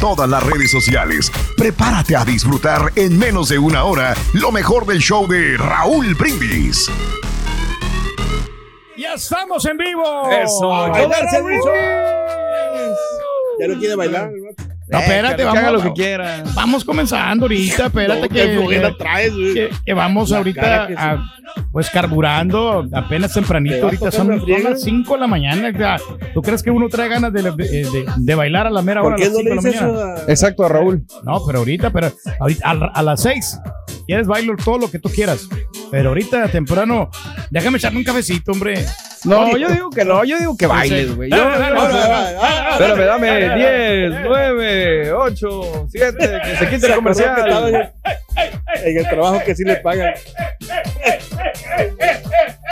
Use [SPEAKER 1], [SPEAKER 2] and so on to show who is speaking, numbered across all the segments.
[SPEAKER 1] todas las redes sociales. Prepárate a disfrutar en menos de una hora lo mejor del show de Raúl Brindis.
[SPEAKER 2] ¡Ya estamos en vivo!
[SPEAKER 3] Eso. Ya no quiere bailar.
[SPEAKER 2] No, espérate,
[SPEAKER 3] que
[SPEAKER 2] vamos.
[SPEAKER 3] haga lo que quiera.
[SPEAKER 2] Vamos comenzando ahorita, espérate
[SPEAKER 3] No,
[SPEAKER 2] que, que-
[SPEAKER 3] traes, güey.
[SPEAKER 2] que- que vamos
[SPEAKER 3] La
[SPEAKER 2] ahorita
[SPEAKER 3] que
[SPEAKER 2] a- pues carburando, apenas tempranito,
[SPEAKER 3] ¿Te va a
[SPEAKER 2] ahorita son, las 5 de la mañana. ya. ¿Tú crees que uno trae ganas de, de- de- de bailar a la mera hora?
[SPEAKER 3] ¿Por
[SPEAKER 2] a
[SPEAKER 3] qué
[SPEAKER 2] las
[SPEAKER 3] no
[SPEAKER 2] cinco
[SPEAKER 3] le
[SPEAKER 2] de la
[SPEAKER 3] dices
[SPEAKER 2] mañana?
[SPEAKER 3] eso a...
[SPEAKER 4] Exacto, a Raúl.
[SPEAKER 2] No, pero ahorita, pero ahorita a, a las 6. ¿Quieres bailo todo lo que tú quieras? Pero ahorita temprano, déjame echarme un cafecito, hombre.
[SPEAKER 4] No, yo digo que no, yo digo que bailes, güey. Espérame, dame
[SPEAKER 2] dale, dale.
[SPEAKER 4] 10, 9, 8, 7, que se quite el comercial.
[SPEAKER 3] el, en el trabajo que sí le pagan.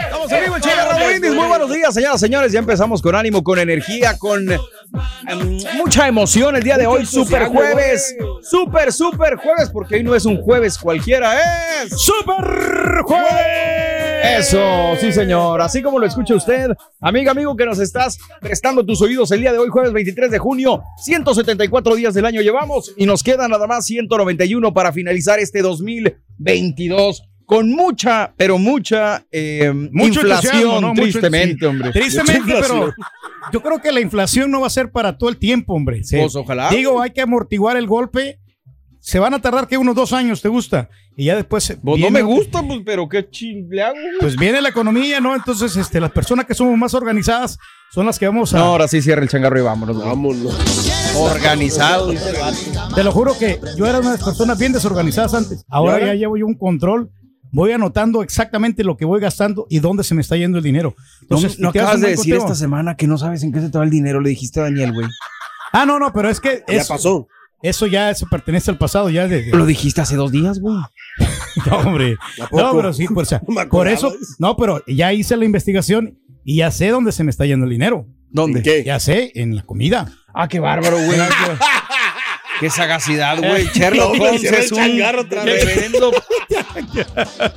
[SPEAKER 4] Estamos en vivo, Brindis. Muy buenos días, señoras y señores. Ya empezamos con ánimo, con energía, con em, mucha emoción el día de hoy. Super jueves. Super, super jueves, porque hoy no es un jueves cualquiera, es.
[SPEAKER 2] ¡Super Jueves!
[SPEAKER 4] Eso, sí, señor. Así como lo escucha usted, amiga, amigo, que nos estás prestando tus oídos el día de hoy, jueves 23 de junio. 174 días del año llevamos y nos quedan nada más 191 para finalizar este 2022 con mucha, pero mucha eh,
[SPEAKER 2] Mucho
[SPEAKER 4] inflación, tristemente,
[SPEAKER 2] sí.
[SPEAKER 4] hombre.
[SPEAKER 2] Tristemente, pero
[SPEAKER 3] inflación.
[SPEAKER 2] yo creo que la inflación no va a ser para todo el tiempo, hombre. Sí.
[SPEAKER 4] Pues, ojalá.
[SPEAKER 2] Digo, hay que amortiguar el golpe. Se van a tardar que unos dos años, ¿te gusta? Y ya después.
[SPEAKER 4] Pues no me gusta, pues, pero qué ching le hago, güey?
[SPEAKER 2] Pues viene la economía, ¿no? Entonces, este, las personas que somos más organizadas son las que vamos a.
[SPEAKER 4] No, ahora sí cierra el changarro y vámonos. güey.
[SPEAKER 3] Vámonos.
[SPEAKER 4] Organizado.
[SPEAKER 2] Te lo juro que yo era una de las personas bien desorganizadas antes. Ahora,
[SPEAKER 3] ahora?
[SPEAKER 2] ya llevo yo un control. Voy anotando exactamente lo que voy gastando y dónde se me está yendo el dinero.
[SPEAKER 4] No,
[SPEAKER 2] Entonces,
[SPEAKER 4] no
[SPEAKER 2] te das
[SPEAKER 4] acabas de decir esta semana que no sabes en qué se te va el dinero, le dijiste a Daniel, güey.
[SPEAKER 2] Ah, no, no, pero es que
[SPEAKER 3] Ya
[SPEAKER 2] eso,
[SPEAKER 3] pasó.
[SPEAKER 2] eso ya eso pertenece al pasado, ya de,
[SPEAKER 4] Lo dijiste hace dos días, güey.
[SPEAKER 2] No, hombre. No, pero sí, por, o sea,
[SPEAKER 3] No
[SPEAKER 2] por eso, no, pero ya hice la investigación y ya sé dónde se me está yendo el dinero.
[SPEAKER 4] ¿Dónde?
[SPEAKER 3] ¿En qué?
[SPEAKER 2] Ya sé, en la comida.
[SPEAKER 4] Ah, qué bárbaro, güey. qué sagacidad, güey. Sherlock
[SPEAKER 3] No,
[SPEAKER 4] Holmes es un reverendo.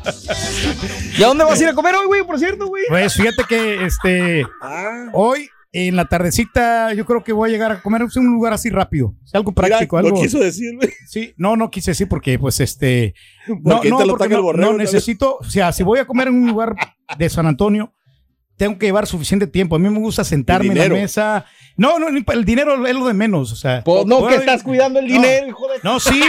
[SPEAKER 4] ¿Y a dónde vas a ir a comer hoy, güey, por cierto, güey?
[SPEAKER 2] Pues fíjate que este
[SPEAKER 3] Ah,
[SPEAKER 2] hoy en la tardecita yo creo que voy a llegar a comer en un lugar así rápido, algo
[SPEAKER 3] mira,
[SPEAKER 2] práctico, algo.
[SPEAKER 3] Lo quiso decir, güey.
[SPEAKER 2] Sí, no, no quise decir porque pues este no,
[SPEAKER 3] Porque
[SPEAKER 2] no, porque
[SPEAKER 3] el
[SPEAKER 2] no,
[SPEAKER 3] borrego.
[SPEAKER 2] no, necesito, o sea, si voy a comer en un lugar de San Antonio tengo que llevar suficiente tiempo. A mí me gusta sentarme en la mesa. No, no, ni- el dinero es lo de menos. O sea,
[SPEAKER 4] Pues no, que estás cuidando el
[SPEAKER 2] No.
[SPEAKER 4] dinero, hijo de...
[SPEAKER 2] No, sí.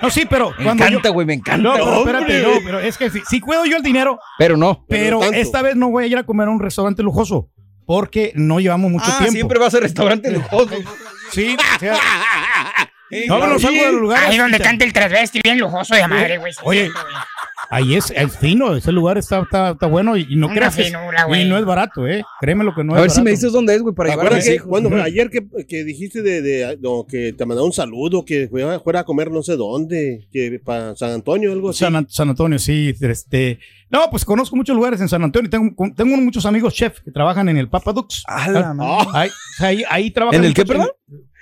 [SPEAKER 2] No, sí, pero
[SPEAKER 4] Me
[SPEAKER 2] cuando
[SPEAKER 4] encanta, güey, me encanta.
[SPEAKER 2] No, pero
[SPEAKER 3] hombre.
[SPEAKER 2] espérate, no, pero es que sí, sí cuido yo el dinero,
[SPEAKER 4] Pero no.
[SPEAKER 2] pero esta vez no voy a ir a comer a un restaurante lujoso porque no llevamos mucho
[SPEAKER 4] ah,
[SPEAKER 2] tiempo.
[SPEAKER 4] siempre vas a restaurante lujoso.
[SPEAKER 2] Sí, o sea, no, no salgo de los lugares.
[SPEAKER 5] Ahí donde canta el transvesti bien lujoso de madre, güey.
[SPEAKER 2] Oye, ahí es, es fino, ese lugar está, está, está bueno y, y no
[SPEAKER 5] Una
[SPEAKER 2] creas
[SPEAKER 5] finura, güey.
[SPEAKER 2] y no es barato, eh. Créeme lo que no
[SPEAKER 4] a
[SPEAKER 2] es
[SPEAKER 4] ver si me dices dónde es, güey, para
[SPEAKER 3] ¿Te
[SPEAKER 4] llevar a
[SPEAKER 3] acuerdas
[SPEAKER 4] mis
[SPEAKER 3] que,
[SPEAKER 4] hijos.
[SPEAKER 3] bueno, ayer que, que dijiste de, de- no, que te mandaba un saludo, que fuera, fuera a comer no sé dónde, que para San Antonio, algo así?
[SPEAKER 2] San, An- San Antonio, sí, este, No, pues conozco muchos lugares en San Antonio. Tengo, tengo muchos amigos chefs que trabajan en el Papa Dux.
[SPEAKER 4] A la
[SPEAKER 2] Ah,
[SPEAKER 4] madre.
[SPEAKER 2] Ahí, ahí, ahí trabajan.
[SPEAKER 4] ¿En el qué,
[SPEAKER 2] muchos-
[SPEAKER 4] perdón?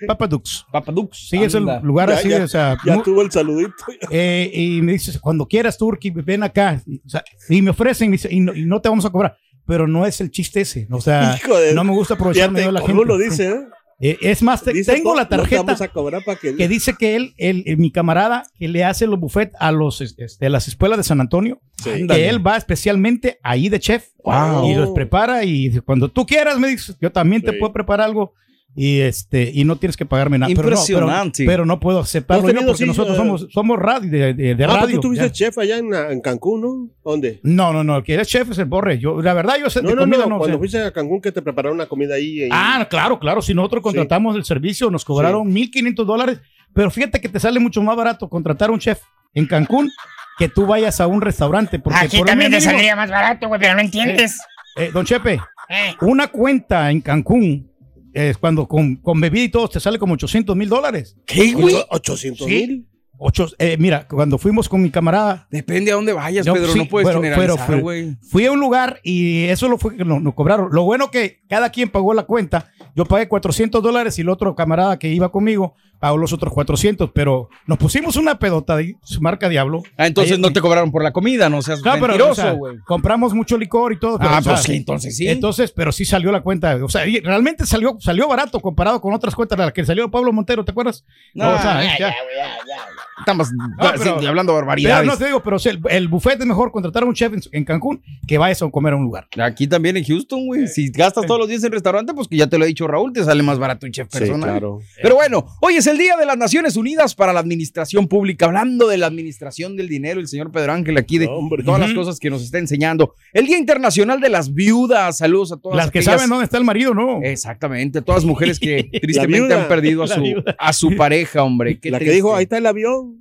[SPEAKER 2] Papa Dux.
[SPEAKER 4] Papadux.
[SPEAKER 2] Sí, es el lugar
[SPEAKER 3] Ya-
[SPEAKER 2] así,
[SPEAKER 3] ya-
[SPEAKER 2] o sea,
[SPEAKER 3] Ya tuvo el saludito.
[SPEAKER 2] eh, y me dices, cuando quieras, Turki, ven acá. Y, o sea, y me ofrecen y, dice, y no, y no te vamos a cobrar. Pero no es el chiste ese. O sea,
[SPEAKER 3] Hijo de-
[SPEAKER 2] no me gusta aprovecharme de la
[SPEAKER 3] cómo
[SPEAKER 2] gente.
[SPEAKER 3] lo dice, ¿eh?
[SPEAKER 2] Eh, es más, te-
[SPEAKER 3] Dice,
[SPEAKER 2] tengo
[SPEAKER 3] "No,
[SPEAKER 2] la tarjeta
[SPEAKER 3] vamos a cobrar para que...
[SPEAKER 2] que dice que él, él, mi camarada, que le hace los buffets a los, este, a las escuelas de San Antonio,
[SPEAKER 3] Sí.
[SPEAKER 2] que él va especialmente ahí de chef
[SPEAKER 3] Wow.
[SPEAKER 2] y los prepara y dice, cuando tú quieras me dices, yo también te puedo preparar algo y este y no tienes que pagarme nada. Pero no- pero-
[SPEAKER 4] Impresionante.
[SPEAKER 2] Pero no, puedo aceptarlo
[SPEAKER 3] ¿No has
[SPEAKER 2] yo porque
[SPEAKER 3] sí,
[SPEAKER 2] nosotros
[SPEAKER 3] eh,
[SPEAKER 2] somos, somos radio, de, de- de
[SPEAKER 3] Ah,
[SPEAKER 2] radio.
[SPEAKER 3] tú tuviste
[SPEAKER 2] ya.
[SPEAKER 3] chef allá en, en Cancún, ¿no? ¿Dónde?
[SPEAKER 2] No, no, no, el que es chef es el borre. Yo, la verdad, yo sé
[SPEAKER 3] No,
[SPEAKER 2] de
[SPEAKER 3] no,
[SPEAKER 2] comida
[SPEAKER 3] no,
[SPEAKER 2] no
[SPEAKER 3] cuando
[SPEAKER 2] sé.
[SPEAKER 3] fuiste a Cancún que te prepararon una comida ahí. ahí.
[SPEAKER 2] Ah, claro, claro. Si nosotros contratamos el servicio, nos cobraron 1.500 dólares. Pero fíjate que te sale mucho más barato contratar a un chef en Cancún que tú vayas a un restaurante. Porque
[SPEAKER 5] Aquí
[SPEAKER 2] por
[SPEAKER 5] también te saldría más barato, güey, pero no entiendes.
[SPEAKER 2] Eh, don Chepe,
[SPEAKER 5] Eh.
[SPEAKER 2] una cuenta en Cancún, es cuando con, con bebida y todo, te sale como 800 mil dólares.
[SPEAKER 4] ¿Qué, güey?
[SPEAKER 3] 800
[SPEAKER 2] Sí.
[SPEAKER 3] mil.
[SPEAKER 2] Ocho, eh, mira, cuando fuimos con mi camarada,
[SPEAKER 4] Depende a dónde vayas,
[SPEAKER 2] Yo,
[SPEAKER 4] Pedro.
[SPEAKER 2] sí,
[SPEAKER 4] no puedes
[SPEAKER 2] pero-
[SPEAKER 4] generalizar,
[SPEAKER 2] fui a un lugar y eso lo fue que nos, nos cobraron. Lo bueno que cada quien pagó la cuenta. Yo pagué 400 dólares y el otro camarada que iba conmigo pagó los otros 400, pero nos pusimos una pedota de su marca Diablo.
[SPEAKER 4] Ah, entonces
[SPEAKER 2] Ahí-
[SPEAKER 4] no te cobraron por la comida, no seas
[SPEAKER 2] No, pero,
[SPEAKER 4] mentiroso,
[SPEAKER 2] o sea,
[SPEAKER 4] güey.
[SPEAKER 2] compramos mucho licor y todo. pero,
[SPEAKER 4] Ah,
[SPEAKER 2] o sea,
[SPEAKER 4] pues sí, entonces sí.
[SPEAKER 2] Entonces, pero sí salió la cuenta. O sea, y realmente salió, salió barato comparado con otras cuentas, la que salió Pablo Montero, ¿te acuerdas?
[SPEAKER 4] No,
[SPEAKER 2] o sea,
[SPEAKER 5] Ya,
[SPEAKER 2] ya.
[SPEAKER 5] ya, güey, ya, ya.
[SPEAKER 4] Estamos
[SPEAKER 2] Ah, pero-
[SPEAKER 4] sí, hablando
[SPEAKER 2] Pero
[SPEAKER 4] barbaridades.
[SPEAKER 2] no te digo, pero o sea, el, el buffet es mejor contratar a un chef en, en Cancún que vayas a comer a un lugar.
[SPEAKER 4] Aquí también en Houston, güey. Si gastas todos los días en restaurante, pues que ya te lo ha dicho Raúl, te sale más barato un chef
[SPEAKER 3] Sí,
[SPEAKER 4] personal.
[SPEAKER 3] claro.
[SPEAKER 4] Pero bueno, hoy es el Día de las Naciones Unidas para la Administración Pública. Hablando de la administración del dinero, el señor Pedro Ángel aquí de
[SPEAKER 3] Hombre.
[SPEAKER 4] todas las cosas que nos está enseñando. El Día Internacional de las Viudas. Saludos a todas
[SPEAKER 2] Las que
[SPEAKER 4] aquellas-
[SPEAKER 2] saben dónde está el marido, ¿no?
[SPEAKER 4] Exactamente, todas mujeres que tristemente
[SPEAKER 3] viuda.
[SPEAKER 4] han perdido a su, a su pareja, hombre. Qué
[SPEAKER 3] la que dijo, ahí está el avión.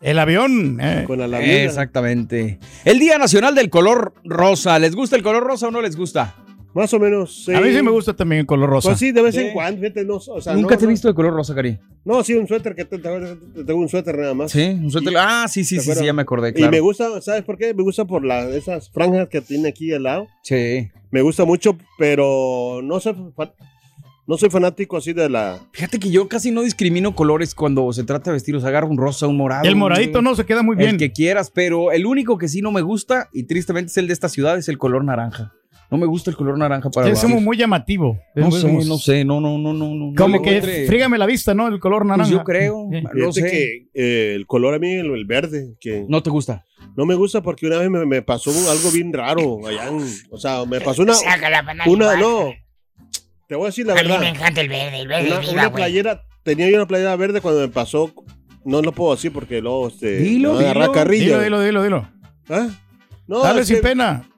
[SPEAKER 2] El avión. eh.
[SPEAKER 3] Con la.
[SPEAKER 4] Exactamente. El Día Nacional del Color Rosa. ¿Les gusta el color rosa o no les gusta?
[SPEAKER 3] Más o menos. Sí.
[SPEAKER 2] A mí sí me gusta también el color rosa.
[SPEAKER 3] Pues sí, de vez
[SPEAKER 4] Sí.
[SPEAKER 3] en cuando. Fíjate, no, o sea,
[SPEAKER 4] Nunca
[SPEAKER 3] no,
[SPEAKER 4] te he
[SPEAKER 3] no.
[SPEAKER 4] visto de color rosa, Cari.
[SPEAKER 3] No, sí, un suéter que te, te- te- tengo un suéter nada más.
[SPEAKER 4] Sí, un suéter.
[SPEAKER 3] Y-
[SPEAKER 4] Ah, sí, sí,
[SPEAKER 3] ¿te
[SPEAKER 4] sí, sí, ya me acordé,
[SPEAKER 3] Y
[SPEAKER 4] claro.
[SPEAKER 3] me gusta, ¿sabes por qué? Me gusta por la, esas franjas que tiene aquí al lado.
[SPEAKER 4] Sí.
[SPEAKER 3] Me gusta mucho, pero no soy, fa- no soy fanático así de la...
[SPEAKER 4] Fíjate que yo casi no discrimino colores cuando se trata de vestir. O sea, agarro un rosa, un morado.
[SPEAKER 2] el
[SPEAKER 4] un-
[SPEAKER 2] moradito no se queda muy bien.
[SPEAKER 4] El que quieras, pero el único que sí no me gusta, y tristemente es el de esta ciudad, es el color naranja. No me gusta el color naranja para
[SPEAKER 2] es como muy llamativo.
[SPEAKER 4] No sé, no sé, no, no, no, no. no
[SPEAKER 2] Como que frígame la vista, ¿no? El color
[SPEAKER 4] Pues
[SPEAKER 2] naranja.
[SPEAKER 4] yo creo,
[SPEAKER 2] Sí.
[SPEAKER 4] no sé.
[SPEAKER 3] que eh, el color a mí, el, el verde, que
[SPEAKER 4] No te gusta.
[SPEAKER 3] no me gusta porque una vez me, me pasó algo bien raro allá en- O sea, me pasó una...
[SPEAKER 5] Saca la banana
[SPEAKER 3] Una, no, te voy a decir la
[SPEAKER 5] A mí me
[SPEAKER 3] verdad.
[SPEAKER 5] encanta el verde, el verde
[SPEAKER 3] Una, playera, tenía yo una playera verde cuando me pasó... No lo puedo decir porque luego este,
[SPEAKER 4] Dilo, dilo.
[SPEAKER 2] Dilo, dilo, dilo, dilo.
[SPEAKER 3] ¿Ah? No,
[SPEAKER 2] Dale sin
[SPEAKER 3] que
[SPEAKER 2] pena.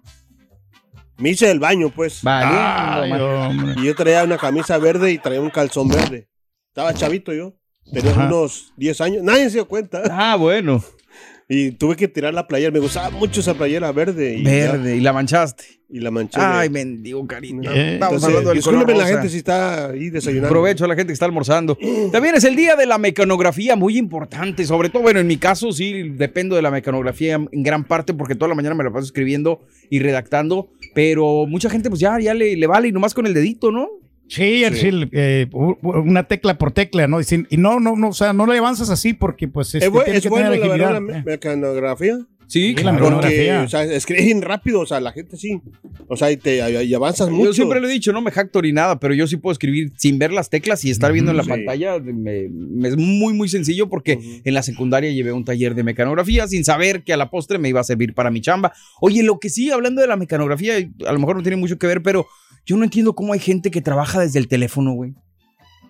[SPEAKER 3] Me hice el baño, pues.
[SPEAKER 4] Vale.
[SPEAKER 2] Hombre.
[SPEAKER 3] Y yo traía una camisa verde y traía un calzón verde. Estaba chavito yo. Tenía
[SPEAKER 2] Ajá.
[SPEAKER 3] unos 10 años. Nadie se dio cuenta.
[SPEAKER 4] Ah, bueno.
[SPEAKER 3] Y tuve que tirar la playera. Me gustaba mucho esa playera verde. Y,
[SPEAKER 4] Verde, y la manchaste.
[SPEAKER 3] y la manché.
[SPEAKER 4] Ay, mendigo cariño.
[SPEAKER 2] Eh,
[SPEAKER 4] hablando del color
[SPEAKER 3] discúlpenme la gente si está ahí desayunando.
[SPEAKER 4] Provecho a la gente que está almorzando. También es el día de la mecanografía, muy importante. Sobre todo, bueno, en mi caso sí dependo de la mecanografía en gran parte porque toda la mañana me la paso escribiendo y redactando. Pero mucha gente, pues ya, ya le, le vale y nomás con el dedito, ¿no?
[SPEAKER 2] Sí, sí, eh, una tecla por tecla, ¿no? Y, sin- y no, no, no, o sea, no le avanzas así porque, pues, este,
[SPEAKER 3] Es, bu-
[SPEAKER 2] tienes
[SPEAKER 3] es
[SPEAKER 2] que
[SPEAKER 3] bueno,
[SPEAKER 2] tener
[SPEAKER 3] la verdad, la
[SPEAKER 2] Eh,
[SPEAKER 3] mecanografía.
[SPEAKER 4] Sí,
[SPEAKER 2] Sí, la
[SPEAKER 4] claro.
[SPEAKER 3] Porque, o sea, escriben rápido. O sea, la gente sí. O sea, y, te, y avanzas mucho.
[SPEAKER 4] Yo siempre lo he dicho, no me jacto ni nada, pero yo sí puedo escribir sin ver las teclas y estar viendo en la
[SPEAKER 3] Sí.
[SPEAKER 4] pantalla. me- me es muy, muy sencillo porque en la secundaria llevé un taller de mecanografía sin saber que a la postre me iba a servir para mi chamba. Oye, lo que sí, hablando de la mecanografía, a lo mejor no tiene mucho que ver, pero yo no entiendo cómo hay gente que trabaja desde el teléfono, güey.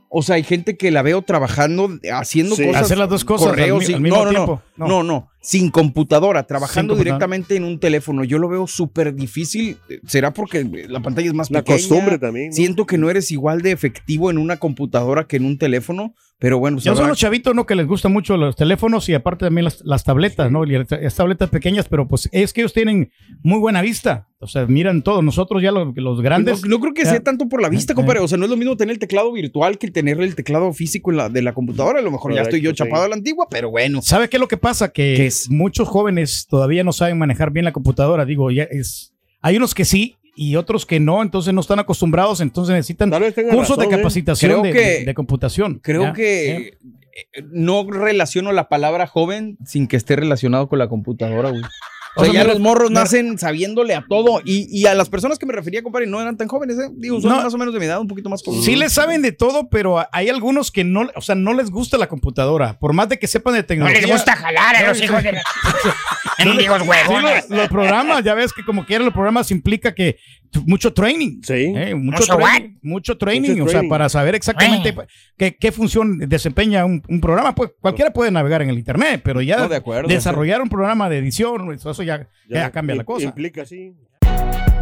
[SPEAKER 4] O sea, hay gente que la veo trabajando, haciendo
[SPEAKER 3] Sí.
[SPEAKER 4] cosas.
[SPEAKER 2] Hacer las dos cosas
[SPEAKER 4] correos,
[SPEAKER 2] al mismo
[SPEAKER 4] no, no,
[SPEAKER 2] tiempo.
[SPEAKER 4] No, no, no, sin computadora, trabajando
[SPEAKER 2] Sin computadora.
[SPEAKER 4] directamente en un teléfono. Yo lo veo súper difícil. ¿Será porque la pantalla es más
[SPEAKER 3] La
[SPEAKER 4] pequeña?
[SPEAKER 3] costumbre también. ¿no?
[SPEAKER 4] Siento que no eres igual de efectivo en una computadora que en un teléfono, Pero bueno,
[SPEAKER 2] Ya son los chavitos, ¿no? Que les gustan mucho los teléfonos y aparte también las, las tabletas, ¿no? Y las tabletas pequeñas, pero pues es que ellos tienen muy buena vista. O sea, miran todo. Nosotros ya los, los grandes.
[SPEAKER 4] No, no creo que
[SPEAKER 2] ya-
[SPEAKER 4] sea tanto por la vista, compadre. O sea, no es lo mismo tener el teclado virtual que tener el teclado físico en la, de la computadora. A lo mejor ya estoy yo
[SPEAKER 3] sí.
[SPEAKER 4] chapado a la antigua, pero bueno.
[SPEAKER 2] ¿Sabe qué es lo que pasa? Que
[SPEAKER 4] ¿Qué es?
[SPEAKER 2] muchos jóvenes todavía no saben manejar bien la computadora. Digo, ya es. Hay unos que sí y otros que no, entonces no están acostumbrados, entonces necesitan cursos de
[SPEAKER 3] razón, ¿eh?
[SPEAKER 2] capacitación de,
[SPEAKER 4] que-
[SPEAKER 2] de- de computación.
[SPEAKER 4] Creo
[SPEAKER 2] ¿ya?
[SPEAKER 4] que
[SPEAKER 2] ¿Ya?
[SPEAKER 4] eh, no relaciono la palabra joven sin que esté relacionado con la computadora, güey. O
[SPEAKER 2] O
[SPEAKER 4] sea, ya los morros nacen sabiéndole a todo. Y, y a las personas que me refería, compadre, no eran tan jóvenes, ¿eh? Digo, son
[SPEAKER 2] No.
[SPEAKER 4] más o menos de mi edad, un poquito más jóvenes.
[SPEAKER 2] Sí les saben de todo, pero hay algunos que no, o sea, no les gusta la computadora. Por más de que sepan de
[SPEAKER 5] No
[SPEAKER 2] tecnología.
[SPEAKER 5] les gusta jalar a los hijos de la... Mendigos
[SPEAKER 2] Sí, los, los programas, ya ves que como quiera los programas implica que mucho training.
[SPEAKER 3] Sí.
[SPEAKER 2] ¿eh? Mucho,
[SPEAKER 5] ¿Mucho
[SPEAKER 2] training, mucho training,
[SPEAKER 3] Mucho
[SPEAKER 2] o sea, para saber exactamente qué, qué función desempeña un, un programa. Pues cualquiera puede navegar en el internet, pero ya
[SPEAKER 4] No, de acuerdo.
[SPEAKER 2] desarrollar un programa de edición, eso eso ya, ya cambia la cosa.
[SPEAKER 3] Implica, sí.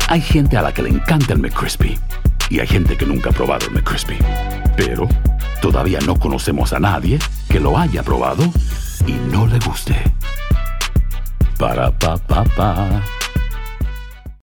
[SPEAKER 6] Hay gente a la que le encanta el McCrispy y hay gente que nunca ha probado el McCrispy. Pero todavía no conocemos a nadie que lo haya probado y no le guste. Para pa pa pa.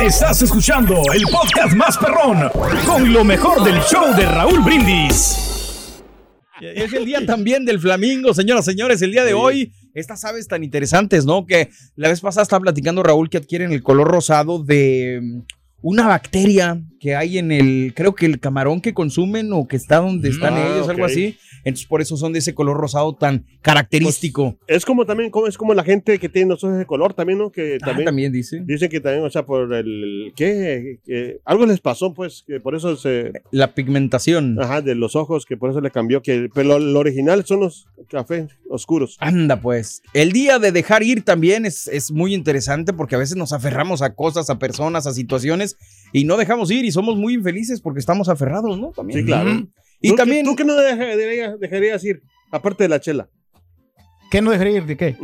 [SPEAKER 7] Estás escuchando el podcast más perrón con lo mejor del show de Raúl Brindis.
[SPEAKER 4] Es el día también del flamingo, señoras, señores. El día de hoy, estas aves tan interesantes, ¿no? Que la vez pasada estaba platicando Raúl que adquieren el color rosado de una bacteria que hay en el, creo que el camarón que consumen o que está donde están
[SPEAKER 3] Ah,
[SPEAKER 4] ellos, algo así. Entonces, por eso son de ese color rosado tan característico.
[SPEAKER 3] Es como también, como, es como la gente que tiene los ojos de color también, ¿no? Que
[SPEAKER 4] Ah,
[SPEAKER 3] también,
[SPEAKER 4] también dice.
[SPEAKER 3] dicen que también, o sea, por el, ¿qué? Que algo les pasó, pues, que por eso se,
[SPEAKER 4] La pigmentación.
[SPEAKER 3] ajá, de los ojos, que por eso le cambió, que, pero lo original son los cafés oscuros.
[SPEAKER 4] Anda, pues. El día de dejar ir también es, es muy interesante porque a veces nos aferramos a cosas, a personas, a situaciones y no dejamos ir y somos muy infelices porque estamos aferrados, ¿no? También.
[SPEAKER 3] Sí, claro.
[SPEAKER 4] Y
[SPEAKER 3] ¿Tú,
[SPEAKER 4] también.
[SPEAKER 3] ¿Tú qué no deja- dejarías, dejarías ir? Aparte de la chela.
[SPEAKER 2] ¿Qué no dejaría ir de qué?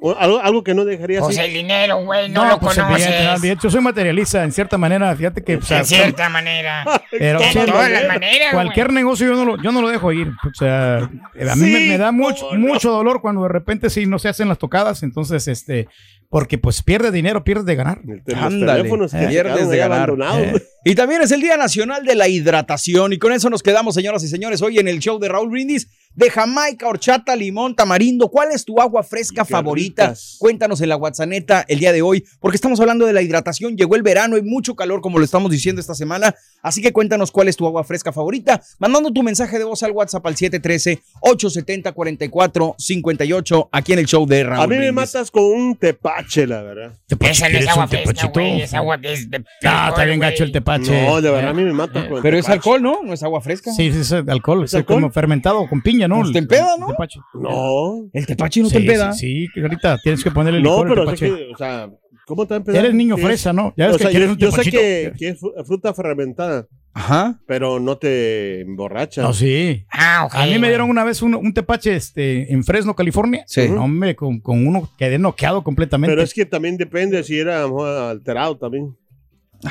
[SPEAKER 3] O algo, algo que no dejarías
[SPEAKER 5] Pues
[SPEAKER 3] ir.
[SPEAKER 5] el dinero, güey, no, lo
[SPEAKER 2] pues,
[SPEAKER 5] conoces.
[SPEAKER 2] bien, bien. Yo soy materialista en cierta manera, fíjate que o sea,
[SPEAKER 5] en cierta manera.
[SPEAKER 2] pero,
[SPEAKER 5] de
[SPEAKER 2] o sea,
[SPEAKER 5] todas las maneras,
[SPEAKER 2] cualquier negocio yo no lo, yo no lo dejo ir. O sea, a mí me,
[SPEAKER 3] Sí,
[SPEAKER 2] me da mucho,
[SPEAKER 3] no.
[SPEAKER 2] mucho dolor cuando de repente sí no se hacen las tocadas, entonces este, porque pues pierde dinero, pierde de ganar.
[SPEAKER 4] Ándale,
[SPEAKER 3] teléfonos que
[SPEAKER 4] eh, pierdes de ganar.
[SPEAKER 2] Eh.
[SPEAKER 4] Y también es el Día Nacional de la Hidratación. Y con eso nos quedamos, señoras y señores, hoy en el show de Raúl Brindis. De Jamaica, horchata, limón, tamarindo. ¿Cuál es tu agua fresca favorita?
[SPEAKER 3] ricas.
[SPEAKER 4] Cuéntanos en la WhatsApp el día de hoy, porque estamos hablando de la hidratación. Llegó el verano, hay mucho calor, como lo estamos diciendo esta semana. Así que cuéntanos cuál es tu agua fresca favorita. Mandando tu mensaje de voz al WhatsApp al 713-870-4458, aquí en el show de Raúl
[SPEAKER 3] A mí me
[SPEAKER 4] Brindis.
[SPEAKER 3] matas con un tepache, la verdad.
[SPEAKER 5] Esa no es
[SPEAKER 2] ¿Quieres
[SPEAKER 5] agua
[SPEAKER 2] un
[SPEAKER 5] fresca, güey. Es agua de... de
[SPEAKER 2] Ah, está bien gacho el tepache.
[SPEAKER 3] No, de verdad,
[SPEAKER 2] Eh.
[SPEAKER 3] a mí me matas con el
[SPEAKER 4] Pero es
[SPEAKER 3] tepache.
[SPEAKER 4] alcohol, ¿no? No es agua fresca.
[SPEAKER 2] Sí, sí, es alcohol, es,
[SPEAKER 3] alcohol?
[SPEAKER 2] como fermentado con piña, ¿no?
[SPEAKER 4] Pues te empeda,
[SPEAKER 2] El
[SPEAKER 4] ¿no?
[SPEAKER 2] tepache.
[SPEAKER 3] No.
[SPEAKER 4] El tepache no
[SPEAKER 2] Sí,
[SPEAKER 4] te empeda.
[SPEAKER 2] Sí, sí, que ahorita tienes que ponerle
[SPEAKER 3] No,
[SPEAKER 2] licor al
[SPEAKER 3] pero es
[SPEAKER 2] tepache.
[SPEAKER 3] que, o sea, ¿cómo te va a empezar?
[SPEAKER 2] Eres niño fresa, ¿no? Ya ves
[SPEAKER 3] o
[SPEAKER 2] que
[SPEAKER 3] sea,
[SPEAKER 2] quieres
[SPEAKER 3] yo,
[SPEAKER 2] un
[SPEAKER 3] yo sé que, que es fru- fruta fermentada,
[SPEAKER 4] Ajá.
[SPEAKER 3] pero no te emborracha.
[SPEAKER 2] No, sí.
[SPEAKER 5] Ah, ok.
[SPEAKER 2] A mí me dieron una vez un, un tepache este, en Fresno, California.
[SPEAKER 4] Sí.
[SPEAKER 2] No, Hombre, con, con uno quedé noqueado completamente.
[SPEAKER 3] Pero es que también depende si era alterado también.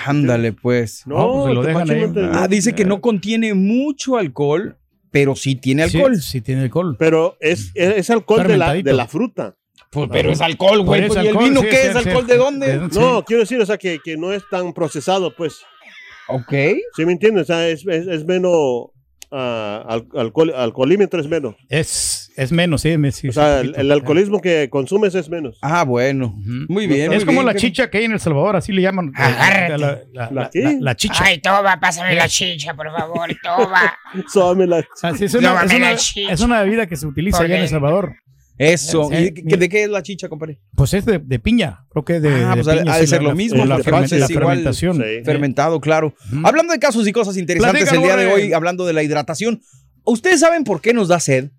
[SPEAKER 4] Ándale, pues.
[SPEAKER 3] No,
[SPEAKER 2] No, pues se
[SPEAKER 3] el
[SPEAKER 2] lo dejan ahí.
[SPEAKER 3] no te-
[SPEAKER 4] Ah, dice que no contiene mucho alcohol, pero sí tiene alcohol.
[SPEAKER 2] Sí, tiene alcohol.
[SPEAKER 3] Pero es, es, es alcohol de la, de la fruta.
[SPEAKER 4] Pues, pero es alcohol, güey. Pues, ¿Y el vino
[SPEAKER 2] sí,
[SPEAKER 4] qué
[SPEAKER 2] sí,
[SPEAKER 4] es?
[SPEAKER 2] sí.
[SPEAKER 4] ¿Alcohol de dónde?
[SPEAKER 3] No, quiero decir, o sea, que, que no es tan procesado, pues.
[SPEAKER 4] Ok.
[SPEAKER 3] ¿Sí me entiendes? O sea, es, es, es menos. ah, al- alcohol, alcoholímetro es menos.
[SPEAKER 2] Es, es menos, sí. me- sí,
[SPEAKER 3] O sea, el, alcoholismo que consumes es menos.
[SPEAKER 4] Ah, bueno. Muy bien.
[SPEAKER 2] Es
[SPEAKER 4] muy
[SPEAKER 2] como
[SPEAKER 4] bien.
[SPEAKER 2] la chicha que hay en El Salvador, así le llaman.
[SPEAKER 5] Agárrate.
[SPEAKER 2] La, la-
[SPEAKER 3] ¿La
[SPEAKER 2] la-
[SPEAKER 3] qué?
[SPEAKER 2] la- la chicha.
[SPEAKER 5] Ay, Toba, pásame la chicha, por favor, Toba.
[SPEAKER 3] Sóbame la-
[SPEAKER 2] sí, es, una,
[SPEAKER 5] Lávame
[SPEAKER 2] es, una,
[SPEAKER 5] la chicha.
[SPEAKER 2] es una bebida que se utiliza allá en El. Salvador.
[SPEAKER 4] Eso.
[SPEAKER 2] Eh,
[SPEAKER 4] ¿Y de, de qué es la chicha, compadre?
[SPEAKER 2] Pues es de, de piña. Creo que de.
[SPEAKER 4] Ah,
[SPEAKER 2] de
[SPEAKER 4] pues ha-
[SPEAKER 2] piña,
[SPEAKER 4] ha de ser
[SPEAKER 2] la-
[SPEAKER 4] lo mismo,
[SPEAKER 2] La,
[SPEAKER 4] es igual,
[SPEAKER 2] fermentación.
[SPEAKER 3] sí.
[SPEAKER 4] Fermentado, claro. Hablando de casos y cosas interesantes
[SPEAKER 2] Platícalo,
[SPEAKER 4] el día de hoy, hablando de la hidratación. ¿Ustedes saben por qué nos da sed?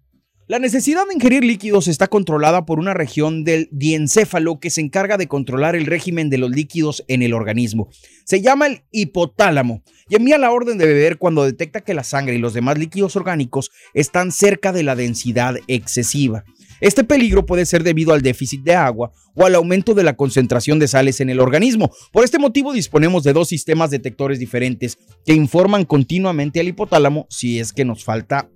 [SPEAKER 4] La necesidad de ingerir líquidos está controlada por una región del diencéfalo que se encarga de controlar el régimen de los líquidos en el organismo. Se llama el hipotálamo y envía la orden de beber cuando detecta que la sangre y los demás líquidos orgánicos están cerca de la densidad excesiva. Este peligro puede ser debido al déficit de agua o al aumento de la concentración de sales en el organismo. Por este motivo disponemos de dos sistemas detectores diferentes que informan continuamente al hipotálamo si es que nos falta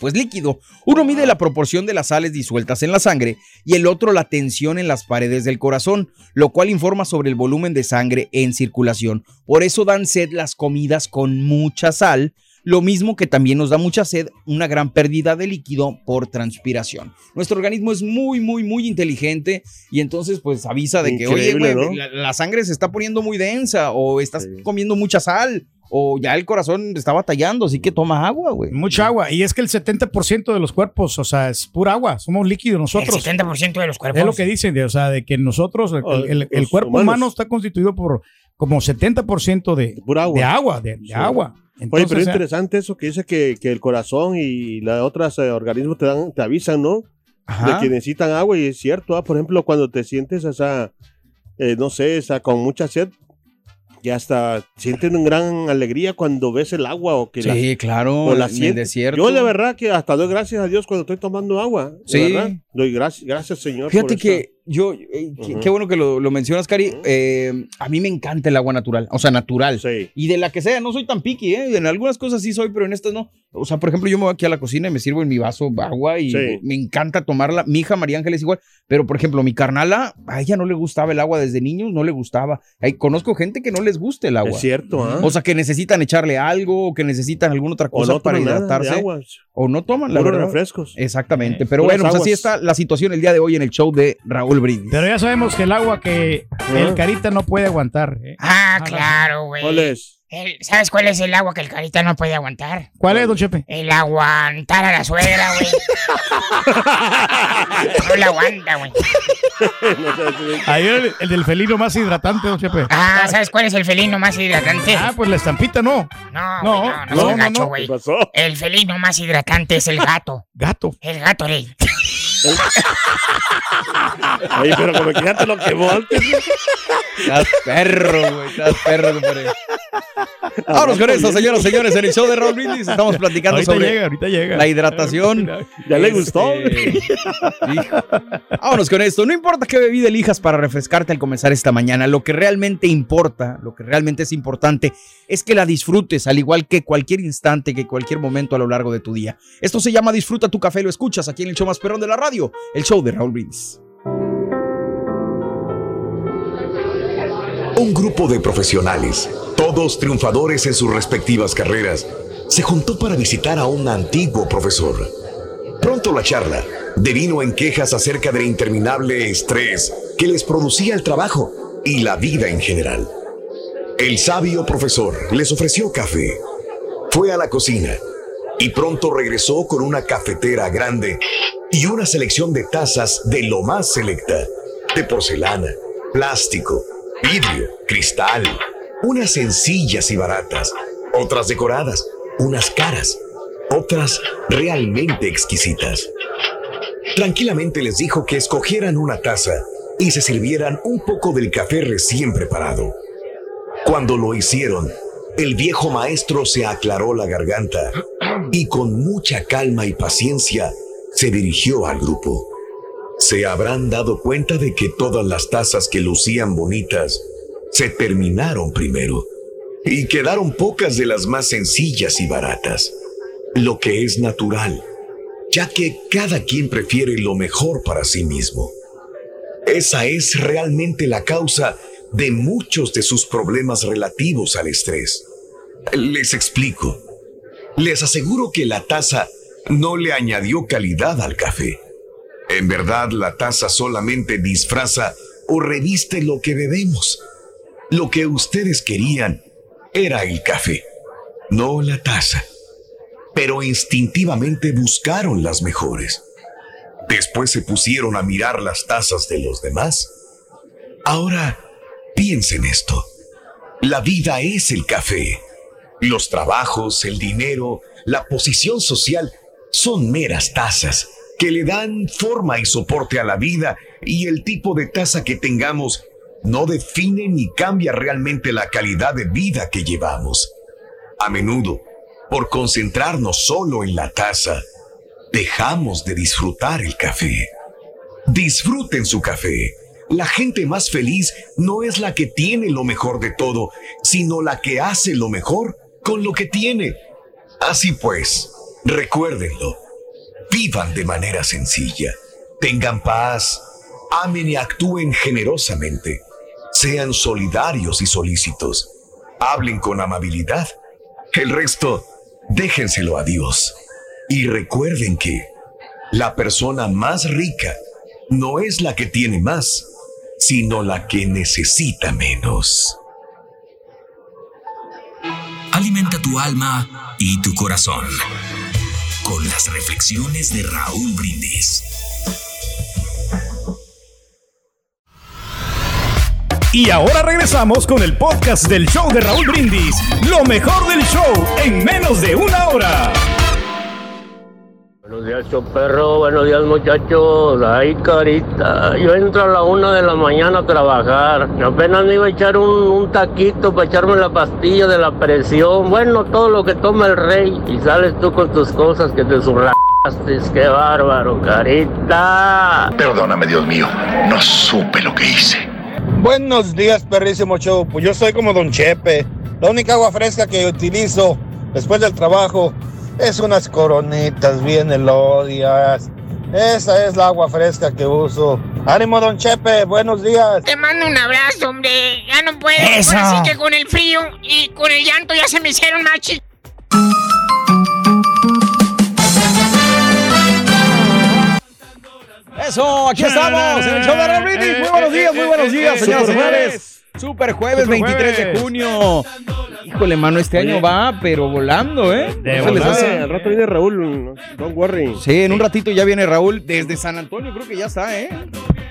[SPEAKER 4] pues líquido. Uno mide la proporción de las sales disueltas en la sangre y el otro la tensión en las paredes del corazón, lo cual informa sobre el volumen de sangre en circulación. Por eso dan sed las comidas con mucha sal, lo mismo que también nos da mucha sed una gran pérdida de líquido por transpiración. Nuestro organismo es muy, muy, muy inteligente y entonces pues avisa de que, oye, güey,
[SPEAKER 3] ¿no?
[SPEAKER 4] la, la sangre se está poniendo muy densa o estás
[SPEAKER 3] Sí.
[SPEAKER 4] comiendo mucha sal o ya el corazón está batallando, así que toma agua, güey.
[SPEAKER 2] Mucha agua. Y es que el 70% de los cuerpos, o sea, es pura agua. Somos líquidos nosotros.
[SPEAKER 5] El 70% de los cuerpos.
[SPEAKER 2] Es lo que dicen, de, o sea, de que nosotros, el, el- el
[SPEAKER 3] los
[SPEAKER 2] cuerpo
[SPEAKER 3] humanos.
[SPEAKER 2] humano está constituido por como 70% de,
[SPEAKER 3] De pura agua.
[SPEAKER 2] de agua, de, de
[SPEAKER 3] Sí.
[SPEAKER 2] agua.
[SPEAKER 3] Oye,
[SPEAKER 2] Entonces,
[SPEAKER 3] pero es
[SPEAKER 2] o
[SPEAKER 3] interesante eso que dice que, que el corazón y los otros eh, organismos te, dan, te avisan, ¿no? De que necesitan agua y es cierto, ah, por ejemplo, cuando te sientes esa, eh, no sé, esa, con mucha sed, y hasta sienten una gran alegría cuando ves el agua o que la,
[SPEAKER 4] Sí, claro,
[SPEAKER 3] o la
[SPEAKER 4] en el
[SPEAKER 3] sientes.
[SPEAKER 4] desierto.
[SPEAKER 3] Yo de verdad que hasta doy gracias a Dios cuando estoy tomando agua.
[SPEAKER 4] Sí.
[SPEAKER 3] verdad. Doy gracias, gracias Señor.
[SPEAKER 4] Fíjate
[SPEAKER 3] por
[SPEAKER 4] que yo, eh, qué, bueno que lo, lo mencionas, Cari. Eh, a mí me encanta el agua natural, o sea, natural.
[SPEAKER 3] Sí.
[SPEAKER 4] Y de la que sea, no soy tan piqui, ¿eh? En algunas cosas sí soy, pero en estas no. O sea, por ejemplo, yo me voy aquí a la cocina y me sirvo en mi vaso agua y
[SPEAKER 3] Sí.
[SPEAKER 4] me encanta tomarla. Mi hija María Ángeles igual, pero por ejemplo, mi carnala, a ella no le gustaba el agua desde niños, no le gustaba. Ay, conozco gente que no les gusta el agua.
[SPEAKER 3] Es cierto, ¿ah?
[SPEAKER 4] O sea, que necesitan echarle algo, o que necesitan alguna otra cosa
[SPEAKER 3] no
[SPEAKER 4] para hidratarse. O no toman, la verdad.
[SPEAKER 3] refrescos.
[SPEAKER 4] Exactamente.
[SPEAKER 2] Eh,
[SPEAKER 4] Pero
[SPEAKER 3] puras
[SPEAKER 4] bueno, pues así está la situación el día de hoy en el show de Raúl Brindis.
[SPEAKER 2] pero ya sabemos que el agua que el
[SPEAKER 3] Ah.
[SPEAKER 2] carita no puede aguantar. ¿eh?
[SPEAKER 5] Ah, claro, güey.
[SPEAKER 3] ¿Cuál es?
[SPEAKER 5] El- ¿Sabes cuál es el agua que el carita no puede aguantar?
[SPEAKER 2] ¿Cuál es, don Chepe?
[SPEAKER 5] El aguantar a la suegra, güey. no la aguanta, güey.
[SPEAKER 3] No
[SPEAKER 2] Ahí el, el del felino más hidratante, don Chepe.
[SPEAKER 5] Ah, ¿sabes cuál es el felino más hidratante?
[SPEAKER 2] Ah, pues la estampita no.
[SPEAKER 5] No,
[SPEAKER 2] no,
[SPEAKER 5] güey, no, no,
[SPEAKER 2] no, no,
[SPEAKER 5] gacho,
[SPEAKER 2] no.
[SPEAKER 5] güey.
[SPEAKER 3] ¿Qué pasó?
[SPEAKER 5] El felino más hidratante es el gato.
[SPEAKER 2] Gato.
[SPEAKER 5] El gato, rey.
[SPEAKER 3] Oye, pero como que ya te lo quemó antes.
[SPEAKER 4] Estás perro, güey. Estás perro, compadre. Vámonos con esto, señoras y señores, en el show de Raúl Brindis. Estamos platicando
[SPEAKER 2] Ahorita
[SPEAKER 4] sobre
[SPEAKER 2] llega, ahorita llega.
[SPEAKER 4] la hidratación.
[SPEAKER 3] Ya le
[SPEAKER 4] Este,
[SPEAKER 3] gustó.
[SPEAKER 4] hijo. Vámonos con esto. No importa qué bebida elijas para refrescarte al comenzar esta mañana, lo que realmente importa, lo que realmente es importante, es que la disfrutes al igual que cualquier instante, que cualquier momento a lo largo de tu día. Esto se llama Disfruta tu café, lo escuchas aquí en el show más perrón de la radio, el show de Raúl Brindis.
[SPEAKER 1] Un grupo de profesionales, todos triunfadores en sus respectivas carreras, se juntó para visitar a un antiguo profesor. Pronto la charla devino en quejas acerca del interminable estrés que les producía el trabajo y la vida en general. El sabio profesor les ofreció café. Fue a la cocina y pronto regresó con una cafetera grande y una selección de tazas de lo más selecta, de porcelana, plástico, vidrio, cristal, unas sencillas y baratas, otras decoradas, unas caras, otras realmente exquisitas. Tranquilamente les dijo que escogieran una taza y se sirvieran un poco del café recién preparado. Cuando lo hicieron, el viejo maestro se aclaró la garganta y con mucha calma y paciencia se dirigió al grupo. Se habrán dado cuenta de que todas las tazas que lucían bonitas se terminaron primero y quedaron pocas de las más sencillas y baratas, lo que es natural, ya que cada quien prefiere lo mejor para sí mismo. Esa es realmente la causa de muchos de sus problemas relativos al estrés. Les explico. Les aseguro que la taza no le añadió calidad al café. En verdad, la taza solamente disfraza o reviste lo que bebemos. Lo que ustedes querían era el café, no la taza. Pero instintivamente buscaron las mejores. Después se pusieron a mirar las tazas de los demás. Ahora, piensen esto. La vida es el café. Los trabajos, el dinero, la posición social son meras tazas que le dan forma y soporte a la vida y el tipo de taza que tengamos no define ni cambia realmente la calidad de vida que llevamos. A menudo, por concentrarnos solo en la taza, dejamos de disfrutar el café. Disfruten su café. La gente más feliz no es la que tiene lo mejor de todo, sino la que hace lo mejor con lo que tiene. Así pues, recuérdenlo. Vivan de manera sencilla. Tengan paz. Amen y actúen generosamente. Sean solidarios y solícitos. Hablen con amabilidad. El resto, déjenselo a Dios. Y recuerden que la persona más rica no es la que tiene más, sino la que necesita menos.
[SPEAKER 8] Alimenta tu alma y tu corazón con las reflexiones de Raúl Brindis.
[SPEAKER 9] Y ahora regresamos con el podcast del show de Raúl Brindis. Lo mejor del show en menos de una hora.
[SPEAKER 10] Buenos días, perro. Buenos días, muchachos. Ay, carita. Yo entro a la una de la mañana a trabajar. Apenas me iba a echar un, un taquito para echarme la pastilla de la presión. Bueno, todo lo que toma el rey. Y sales tú con tus cosas que te zurraste. Qué bárbaro, carita.
[SPEAKER 11] Perdóname, Dios mío. No supe lo que hice.
[SPEAKER 12] Buenos días, perrísimo show. Pues yo soy como Don Chepe. La única agua fresca que utilizo después del trabajo es unas coronitas bien elodias. Esa es la agua fresca que uso. Ánimo, Don Chepe. Buenos días.
[SPEAKER 5] Te mando un abrazo, hombre. Ya no puedo.
[SPEAKER 12] Eso.
[SPEAKER 5] Ahora sí que con el frío y con el llanto ya se me hicieron machis.
[SPEAKER 4] Eso, aquí estamos en el show de. Muy buenos días, muy buenos días, señoras y
[SPEAKER 3] Super
[SPEAKER 4] señores. Super jueves, 23 de junio. Híjole, mano, este año va, pero volando, ¿eh?
[SPEAKER 3] De
[SPEAKER 4] No se les
[SPEAKER 3] volada.
[SPEAKER 4] hace.
[SPEAKER 3] Al rato viene Raúl, don't worry.
[SPEAKER 4] Sí, en un ratito ya viene Raúl desde San Antonio, creo que ya está, ¿eh?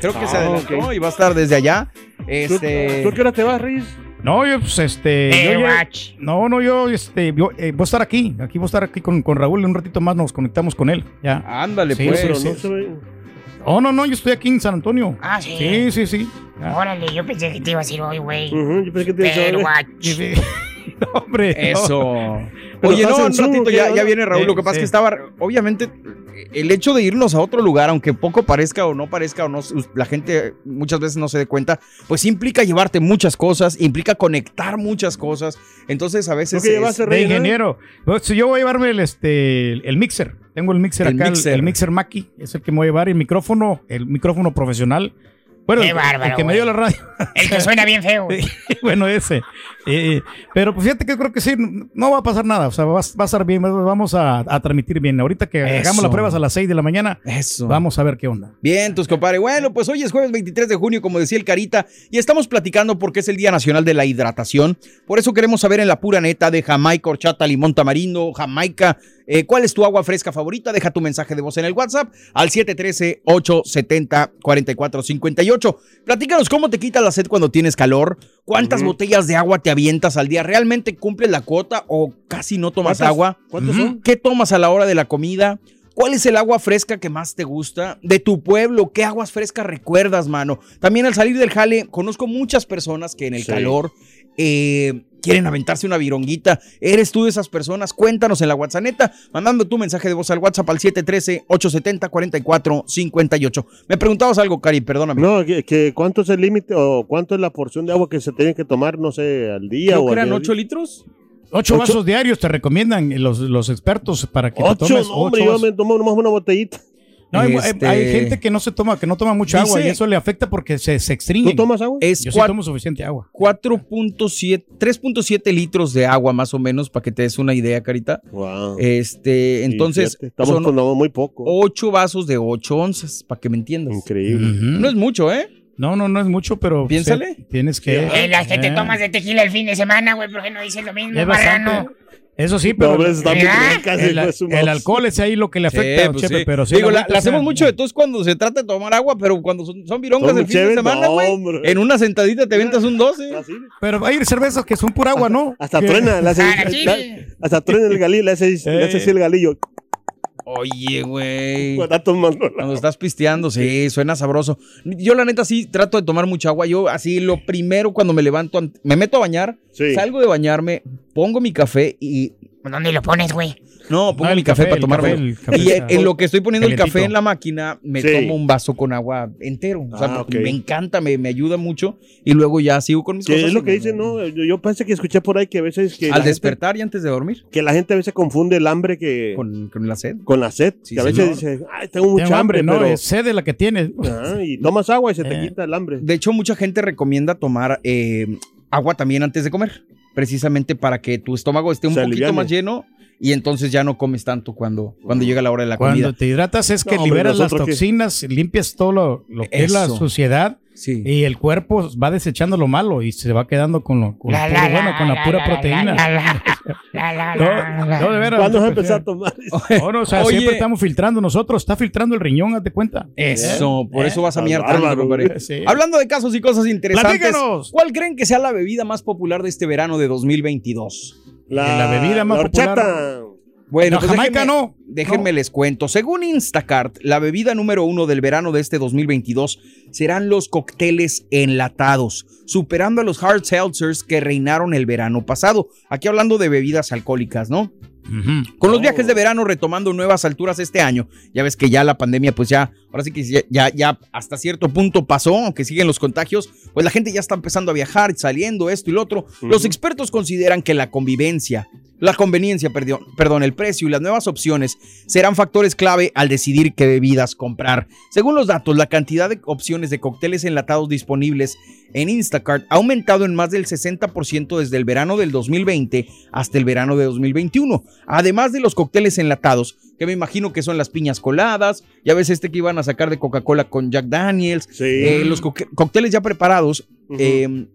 [SPEAKER 4] Creo que se
[SPEAKER 3] Ah,
[SPEAKER 4] adelantó y va a estar desde allá. Este...
[SPEAKER 3] ¿Tú qué hora te vas, Riz?
[SPEAKER 2] No, yo, pues, este.
[SPEAKER 5] Eh,
[SPEAKER 2] yo no, no, yo, este, yo, eh, voy a estar aquí. Aquí voy a estar aquí con, con Raúl. En un ratito más nos conectamos con él. Ya.
[SPEAKER 4] Ándale,
[SPEAKER 2] Sí,
[SPEAKER 4] pues.
[SPEAKER 2] pero
[SPEAKER 3] no se ve.
[SPEAKER 2] Oh, no, no, yo estoy aquí en San Antonio.
[SPEAKER 5] Ah, sí.
[SPEAKER 2] Sí, sí, sí. Ya.
[SPEAKER 5] Órale, yo pensé que te ibas a ir hoy, güey.
[SPEAKER 3] Ujú, yo pensé que te ibas a ir.
[SPEAKER 2] No, hombre.
[SPEAKER 4] Eso.
[SPEAKER 3] Pero
[SPEAKER 4] Oye, no, un ratito
[SPEAKER 3] ¿qué
[SPEAKER 4] ya, viene Raúl.
[SPEAKER 2] Sí,
[SPEAKER 4] Lo que pasa es
[SPEAKER 2] sí.
[SPEAKER 4] que estaba, obviamente, el hecho de irnos a otro lugar, aunque poco parezca o no parezca o no, la gente muchas veces no se dé cuenta, pues implica llevarte muchas cosas, implica conectar muchas cosas. Entonces, a veces.
[SPEAKER 3] ¿Tú qué
[SPEAKER 4] es-
[SPEAKER 2] De
[SPEAKER 3] no?
[SPEAKER 2] ingeniero. Pues, yo voy a llevarme el, este, el mixer. Tengo el mixer
[SPEAKER 4] El
[SPEAKER 2] acá, el-
[SPEAKER 4] mixer.
[SPEAKER 2] El, mixer Mackie. Es el que me voy a llevar. Y el micrófono, el micrófono profesional. Bueno,
[SPEAKER 5] Qué bárbaro,
[SPEAKER 2] el que me dio la radio.
[SPEAKER 5] El que suena bien feo.
[SPEAKER 2] Bueno, ese. Eh, pero pues fíjate que creo que sí, no va a pasar nada. O sea, va, va a estar bien. Vamos a, a transmitir bien. Ahorita que hagamos
[SPEAKER 4] Eso.
[SPEAKER 2] las pruebas a las 6 de la mañana,
[SPEAKER 4] Eso.
[SPEAKER 2] vamos a ver qué onda.
[SPEAKER 4] Bien, tus compadre. Bueno, pues hoy es jueves 23 de junio, como decía el Carita, y estamos platicando porque es el Día Nacional de la Hidratación. Por eso queremos saber en la pura neta de Jamaica, horchata, limón tamarindo, Jamaica, eh, ¿cuál es tu agua fresca favorita? Deja tu mensaje de voz en el WhatsApp al 713-870-4458. Platícanos cómo te quita la sed cuando tienes calor, cuántas botellas de agua te avientas al día, ¿realmente cumples la cuota o casi no tomas
[SPEAKER 3] ¿Cuántas-
[SPEAKER 4] agua?
[SPEAKER 3] son?
[SPEAKER 4] ¿Qué tomas a la hora de la comida? ¿Cuál es el agua fresca que más te gusta? De tu pueblo, ¿qué aguas frescas recuerdas, mano? También al salir del jale, conozco muchas personas que en el
[SPEAKER 3] Sí.
[SPEAKER 4] calor eh, quieren aventarse una vironguita. ¿Eres tú de esas personas? Cuéntanos en la WhatsApp, mandando tu mensaje de voz al WhatsApp al 713-870-4458. Me preguntabas algo, Cari, perdóname.
[SPEAKER 3] No, que, que ¿cuánto es el límite o cuánto es la porción de agua que se tiene que tomar, no sé, al día
[SPEAKER 4] Creo
[SPEAKER 3] o
[SPEAKER 4] que
[SPEAKER 3] al
[SPEAKER 4] eran
[SPEAKER 3] día?
[SPEAKER 4] 8 litros.
[SPEAKER 2] Ocho,
[SPEAKER 3] Ocho-
[SPEAKER 2] vasos diarios te recomiendan los, los expertos para que te tomes
[SPEAKER 3] no, hombre,
[SPEAKER 2] ocho
[SPEAKER 3] yo
[SPEAKER 2] vasos.
[SPEAKER 3] me tomo nomás una botellita.
[SPEAKER 2] No, hay-
[SPEAKER 4] Este-
[SPEAKER 2] hay gente que no se toma, que no toma mucha agua y eso le afecta porque se, se extringe.
[SPEAKER 3] ¿Tú tomas agua?
[SPEAKER 4] Es
[SPEAKER 2] Yo sí tomo suficiente agua.
[SPEAKER 4] 4.7, 3.7 litros de agua más o menos, para que te des una idea, Carita.
[SPEAKER 3] Wow.
[SPEAKER 4] Este, entonces,
[SPEAKER 3] Sí, estamos
[SPEAKER 4] son
[SPEAKER 3] tomando muy poco.
[SPEAKER 4] 8 vasos de 8 onzas, para que me entiendas.
[SPEAKER 3] Increíble.
[SPEAKER 4] No es mucho, ¿eh?
[SPEAKER 2] No, no, no es mucho, pero.
[SPEAKER 4] Piénsale.
[SPEAKER 2] tienes que.
[SPEAKER 5] Eh, las que te tomas de tequila el fin de semana, güey, ¿por qué no dices lo mismo,
[SPEAKER 2] es bastante. Eso sí, pero.
[SPEAKER 5] ¿verdad?
[SPEAKER 3] rica,
[SPEAKER 2] el, alcohol es ahí lo que le afecta,
[SPEAKER 4] Sí, pues
[SPEAKER 2] Chepe,
[SPEAKER 4] sí.
[SPEAKER 2] pero sí.
[SPEAKER 4] Digo, la, la
[SPEAKER 2] sea,
[SPEAKER 4] hacemos mucho de todos cuando se trata de tomar agua, pero cuando son, son virongas el fin de semana, güey. en una sentadita te ventas un 12.
[SPEAKER 3] Así.
[SPEAKER 2] Pero hay cervezas que son pura agua, ¿no?
[SPEAKER 3] Hasta truena, le hace,
[SPEAKER 5] Ah,
[SPEAKER 3] la- hasta truena el galillo, le hace, le hace así el galillo.
[SPEAKER 4] Oye, güey.
[SPEAKER 3] Cuando
[SPEAKER 4] estás pisteando, sí, suena sabroso. Yo la neta sí trato de tomar mucha agua. Yo así lo primero cuando me levanto, ant- me meto a bañar,
[SPEAKER 3] Sí.
[SPEAKER 4] salgo de bañarme, pongo mi café y...
[SPEAKER 5] ¿Dónde lo pones, güey?
[SPEAKER 4] No, pongo
[SPEAKER 2] No, el
[SPEAKER 4] mi café,
[SPEAKER 2] café,
[SPEAKER 4] para
[SPEAKER 2] café
[SPEAKER 4] y en,
[SPEAKER 2] está-
[SPEAKER 4] en lo que estoy poniendo el café en la máquina, me
[SPEAKER 3] Sí.
[SPEAKER 4] tomo un vaso con agua entero. O sea,
[SPEAKER 3] Ah,
[SPEAKER 4] me encanta, me, me ayuda mucho. Y luego ya sigo con mis cosas.
[SPEAKER 3] es lo que
[SPEAKER 4] me-
[SPEAKER 3] dicen, ¿no? Yo, yo pensé que escuché por ahí que a veces que,
[SPEAKER 4] Al
[SPEAKER 3] gente,
[SPEAKER 4] despertar y antes de dormir,
[SPEAKER 3] que la gente a veces confunde el hambre que, con,
[SPEAKER 4] con, con la sed.
[SPEAKER 3] la sed.
[SPEAKER 4] Sí,
[SPEAKER 3] que a veces dice, ay, tengo mucha
[SPEAKER 2] Tengo hambre,
[SPEAKER 3] hambre,
[SPEAKER 2] no,
[SPEAKER 3] pero...
[SPEAKER 2] es sed de la que tienes.
[SPEAKER 3] Ah, y tomas agua y se te
[SPEAKER 2] Eh.
[SPEAKER 3] quita el hambre.
[SPEAKER 4] De hecho, mucha gente recomienda tomar eh, agua también antes de comer, precisamente para que tu estómago esté un
[SPEAKER 3] Se
[SPEAKER 4] poquito
[SPEAKER 3] aliviane.
[SPEAKER 4] más lleno y entonces ya no comes tanto cuando, cuando llega la hora de la
[SPEAKER 2] Cuando
[SPEAKER 4] comida.
[SPEAKER 2] te hidratas es que
[SPEAKER 3] No, hombre,
[SPEAKER 2] liberas las
[SPEAKER 3] nosotros
[SPEAKER 2] toxinas, limpias todo lo, lo que es la
[SPEAKER 4] Eso.
[SPEAKER 2] suciedad
[SPEAKER 4] Sí.
[SPEAKER 2] y el cuerpo va desechando lo malo y se va quedando con lo, con lo
[SPEAKER 5] La,
[SPEAKER 2] puro
[SPEAKER 5] la,
[SPEAKER 2] bueno,
[SPEAKER 5] la,
[SPEAKER 2] con la
[SPEAKER 5] la,
[SPEAKER 2] pura
[SPEAKER 5] la,
[SPEAKER 2] proteína.
[SPEAKER 5] la, la, la, la, la,
[SPEAKER 2] No,
[SPEAKER 5] la.
[SPEAKER 2] no, de veras.
[SPEAKER 3] ¿Cuándo vas a empezar a tomar?
[SPEAKER 2] No, no, o sea,
[SPEAKER 4] Oye.
[SPEAKER 2] siempre estamos filtrando nosotros. Está filtrando el riñón, hazte cuenta.
[SPEAKER 4] Eso, por
[SPEAKER 2] ¿Eh?
[SPEAKER 4] eso vas a mirar tanto,
[SPEAKER 3] bárbaro,
[SPEAKER 4] compadre.
[SPEAKER 2] güey. Sí.
[SPEAKER 4] Hablando de casos y cosas interesantes,
[SPEAKER 2] Platícanos.
[SPEAKER 4] ¿cuál creen que sea la bebida más popular de este verano de 2022?
[SPEAKER 2] la bebida más
[SPEAKER 3] la
[SPEAKER 2] popular.
[SPEAKER 3] horchata.
[SPEAKER 4] Bueno,
[SPEAKER 2] No,
[SPEAKER 4] pues
[SPEAKER 2] Jamaica
[SPEAKER 4] déjenme-
[SPEAKER 2] no.
[SPEAKER 4] Déjenme les cuento. Según Instacart, la bebida número uno del verano de este 2022 serán los cócteles enlatados, superando a los hard seltzers que reinaron el verano pasado. Aquí hablando de bebidas alcohólicas, ¿no? Con los viajes de verano retomando nuevas alturas este año, ya ves que ya la pandemia, pues ya, ahora sí que ya, ya, ya hasta cierto punto pasó, aunque siguen los contagios, pues la gente ya está empezando a viajar, saliendo, esto y lo otro. Los expertos consideran que la convivencia, la conveniencia, perdón, perdón, el precio y las nuevas opciones serán factores clave al decidir qué bebidas comprar. Según los datos, la cantidad de opciones de cócteles enlatados disponibles en Instacart ha aumentado en más del 60% desde el verano del 2020 hasta el verano de 2021. Además de los cócteles enlatados, que me imagino que son las piñas coladas, ya ves este que iban a sacar de Coca-Cola con Jack Daniels,
[SPEAKER 3] Sí.
[SPEAKER 4] eh, los cócteles ya preparados. Eh,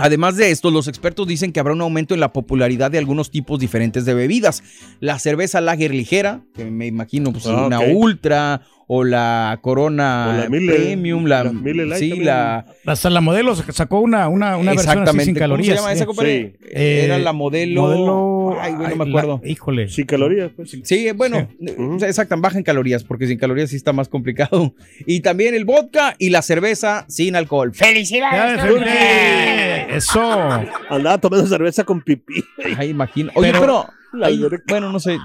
[SPEAKER 4] Además de esto, los expertos dicen que habrá un aumento en la popularidad de algunos tipos diferentes de bebidas. La cerveza lager ligera, que me imagino pues,
[SPEAKER 3] Ah,
[SPEAKER 4] una ultra, o la corona
[SPEAKER 3] O la Miller,
[SPEAKER 4] premium, la,
[SPEAKER 3] la Miller Lite
[SPEAKER 4] sí,
[SPEAKER 3] también.
[SPEAKER 4] la
[SPEAKER 2] Hasta la modelo sacó una, una, una versión así sin
[SPEAKER 4] exactamente.
[SPEAKER 2] calorías.
[SPEAKER 4] ¿Cómo se llama esa,
[SPEAKER 2] eh.
[SPEAKER 4] compadre?
[SPEAKER 3] Sí.
[SPEAKER 2] Eh,
[SPEAKER 4] Era la modelo.
[SPEAKER 2] modelo-
[SPEAKER 4] Ay, güey, no me acuerdo.
[SPEAKER 2] la- híjole.
[SPEAKER 3] Sin calorías, pues.
[SPEAKER 4] Sí, bueno,
[SPEAKER 3] Ujú.
[SPEAKER 4] o sea, exacto, baja en calorías, porque sin calorías sí está más complicado. Y también el vodka y la cerveza sin alcohol.
[SPEAKER 2] Ya,
[SPEAKER 5] ¡Felicidades!
[SPEAKER 2] Felipe.
[SPEAKER 5] Turbe!
[SPEAKER 2] Eso.
[SPEAKER 3] Andaba tomando cerveza con pipí.
[SPEAKER 4] Ay, imagino. Oye,
[SPEAKER 2] Pero-
[SPEAKER 4] pero, ay, bueno, no sé,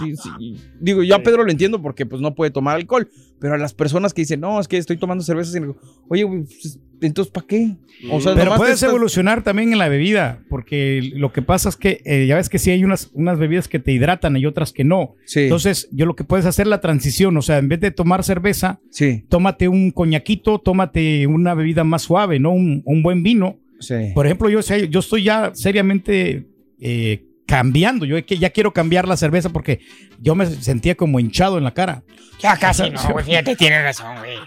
[SPEAKER 4] digo, yo a Pedro lo entiendo porque pues no puede tomar alcohol, pero a las personas que dicen, no, es que estoy tomando cerveza sin alcohol, oye, pues, entonces, ¿para qué? O sea,
[SPEAKER 2] Pero puedes
[SPEAKER 4] estás-
[SPEAKER 2] evolucionar también en la bebida, porque lo que pasa es que eh, ya ves que sí hay unas, unas bebidas que te hidratan y otras que no.
[SPEAKER 4] Sí,
[SPEAKER 2] Entonces, yo lo que puedes hacer es la transición, o sea, en vez de tomar cerveza,
[SPEAKER 4] sí,
[SPEAKER 2] tómate un coñaquito, tómate una bebida más suave, ¿no? Un, un buen vino.
[SPEAKER 4] sí.
[SPEAKER 2] Por ejemplo, yo, sé- yo estoy ya seriamente eh, cambiando, yo que ya quiero cambiar la cerveza porque yo me sentía como hinchado en la cara.
[SPEAKER 5] Ya casi no, güey. Fíjate, tienes razón, güey.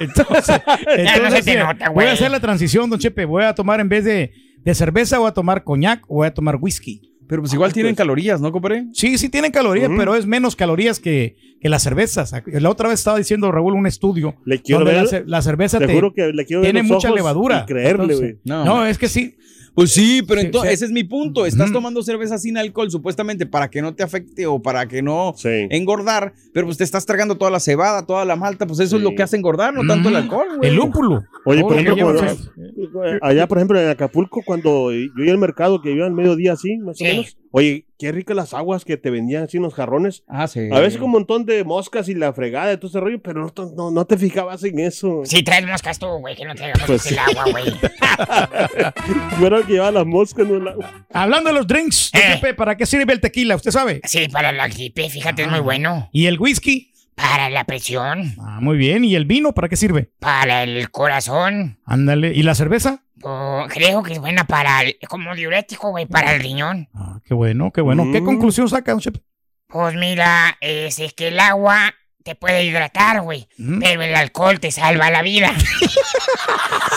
[SPEAKER 2] Entonces,
[SPEAKER 5] no se
[SPEAKER 2] entonces,
[SPEAKER 5] te nota,
[SPEAKER 2] voy a hacer la transición, don Chepe. Voy a tomar en vez de, de cerveza, voy a tomar coñac o voy a tomar whisky.
[SPEAKER 4] Pero pues igual tienen
[SPEAKER 3] pues.
[SPEAKER 4] calorías, ¿no, compadre?
[SPEAKER 2] Sí, sí tienen calorías, pero es menos calorías que, que las cervezas. La otra vez estaba diciendo Raúl un estudio
[SPEAKER 3] Le quiero
[SPEAKER 2] donde
[SPEAKER 3] ver.
[SPEAKER 2] la, ce- la cerveza
[SPEAKER 3] Te
[SPEAKER 2] te,
[SPEAKER 3] juro que le quiero ver
[SPEAKER 2] tiene
[SPEAKER 3] los
[SPEAKER 2] mucha
[SPEAKER 3] ojos
[SPEAKER 2] levadura.
[SPEAKER 3] Y creerle,
[SPEAKER 2] Entonces,
[SPEAKER 3] güey.
[SPEAKER 4] No.
[SPEAKER 2] No, es que sí.
[SPEAKER 4] Pues sí, pero
[SPEAKER 2] Sí,
[SPEAKER 4] entonces
[SPEAKER 2] sí.
[SPEAKER 4] ese es mi punto. Estás tomando cerveza sin alcohol, supuestamente para que no te afecte o para que no
[SPEAKER 3] Sí.
[SPEAKER 4] engordar, pero pues te estás tragando toda la cebada, toda la malta, pues eso es lo que hace engordar, no tanto el alcohol, güey.
[SPEAKER 2] El lúpulo.
[SPEAKER 3] Oye,
[SPEAKER 2] Todo
[SPEAKER 3] por ejemplo, cuando-
[SPEAKER 2] fe-
[SPEAKER 3] allá, por ejemplo, en Acapulco, cuando yo iba al mercado, que iba al mediodía así, más
[SPEAKER 5] Sí.
[SPEAKER 3] o menos. Oye, qué ricas las aguas que te vendían así en los jarrones.
[SPEAKER 4] Ah, sí.
[SPEAKER 3] A veces con un montón de moscas y la fregada de todo ese rollo, pero no, no, no te fijabas en eso.
[SPEAKER 5] Si traes moscas tú, güey, que no traigamos
[SPEAKER 3] Pues
[SPEAKER 5] el
[SPEAKER 3] sí.
[SPEAKER 5] agua, güey.
[SPEAKER 3] El que llevaba las moscas, no el agua.
[SPEAKER 2] Hablando de los drinks,
[SPEAKER 5] Eh.
[SPEAKER 2] ¿para qué sirve el tequila? ¿Usted sabe?
[SPEAKER 5] Sí, para la gripe, fíjate, es muy bueno.
[SPEAKER 2] ¿Y el whisky?
[SPEAKER 5] Para la presión,
[SPEAKER 2] Ah, muy bien. ¿Y el vino para qué sirve?
[SPEAKER 5] para el corazón.
[SPEAKER 2] Ándale. ¿Y la cerveza?
[SPEAKER 5] Oh, creo que es buena para el, como diurético, güey, para el riñón.
[SPEAKER 2] Ah, qué bueno, qué bueno. ¿Qué
[SPEAKER 3] Mm.
[SPEAKER 2] conclusión saca, don Chepe?
[SPEAKER 5] Pues mira, es, es que el agua te puede hidratar, güey. Pero el alcohol te salva la vida.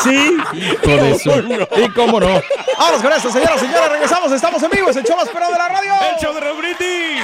[SPEAKER 4] Sí. Con eso. Y cómo no. Vámonos con esto, señoras y señores. Regresamos. Estamos en vivo. Es el show más de la radio.
[SPEAKER 7] El show de Brindis.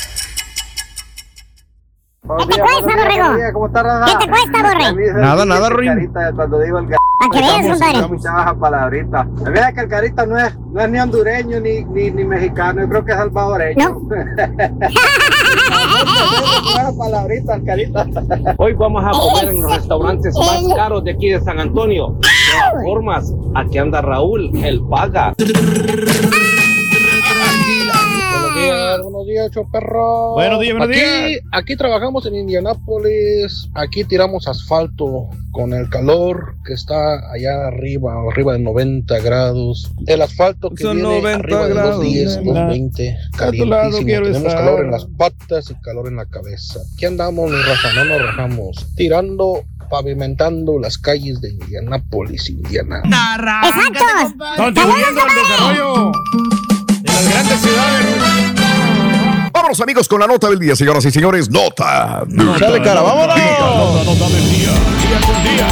[SPEAKER 13] ¿Qué te cuesta, borrego?
[SPEAKER 14] ¿Cómo está, Raza?
[SPEAKER 13] ¿Qué te cuesta, borre?
[SPEAKER 4] Nada, nada,
[SPEAKER 14] Ruin. Cuando digo el
[SPEAKER 13] Para que veas, compadre.
[SPEAKER 14] mucha baja palabrita. La verdad es que el carita no es, no es ni hondureño ni, ni, ni mexicano, yo creo que es salvadoreño. Baja palabrita, el carita.
[SPEAKER 15] Hoy vamos a comer en los restaurantes más caros de aquí de San Antonio. De todas formas, aquí anda Raúl, él paga.
[SPEAKER 16] Buenos días, choperro.
[SPEAKER 2] Buenos días, buenos
[SPEAKER 16] aquí,
[SPEAKER 2] días.
[SPEAKER 16] Aquí trabajamos en Indianápolis, aquí tiramos asfalto con el calor que está allá arriba, arriba de 90 grados. El asfalto que
[SPEAKER 4] Son
[SPEAKER 16] viene
[SPEAKER 4] 90
[SPEAKER 16] arriba de los
[SPEAKER 4] grados,
[SPEAKER 16] 10,
[SPEAKER 4] nena.
[SPEAKER 16] los 20,
[SPEAKER 4] A tu lado
[SPEAKER 16] calientísimo.
[SPEAKER 4] quiero
[SPEAKER 16] Tenemos
[SPEAKER 4] estar.
[SPEAKER 16] calor en las patas y calor en la cabeza. Aquí andamos, mi raza, no nos rajamos. Tirando, pavimentando las calles de Indianápolis, Indiana.
[SPEAKER 13] ¡Exactos!
[SPEAKER 2] Contribuyendo al desarrollo de las grandes ciudades.
[SPEAKER 1] Vámonos amigos con la nota del día, señoras y señores. Nota. del
[SPEAKER 4] Chale, cara, vámonos.
[SPEAKER 1] día.
[SPEAKER 2] Nota, nota del día. Día con día.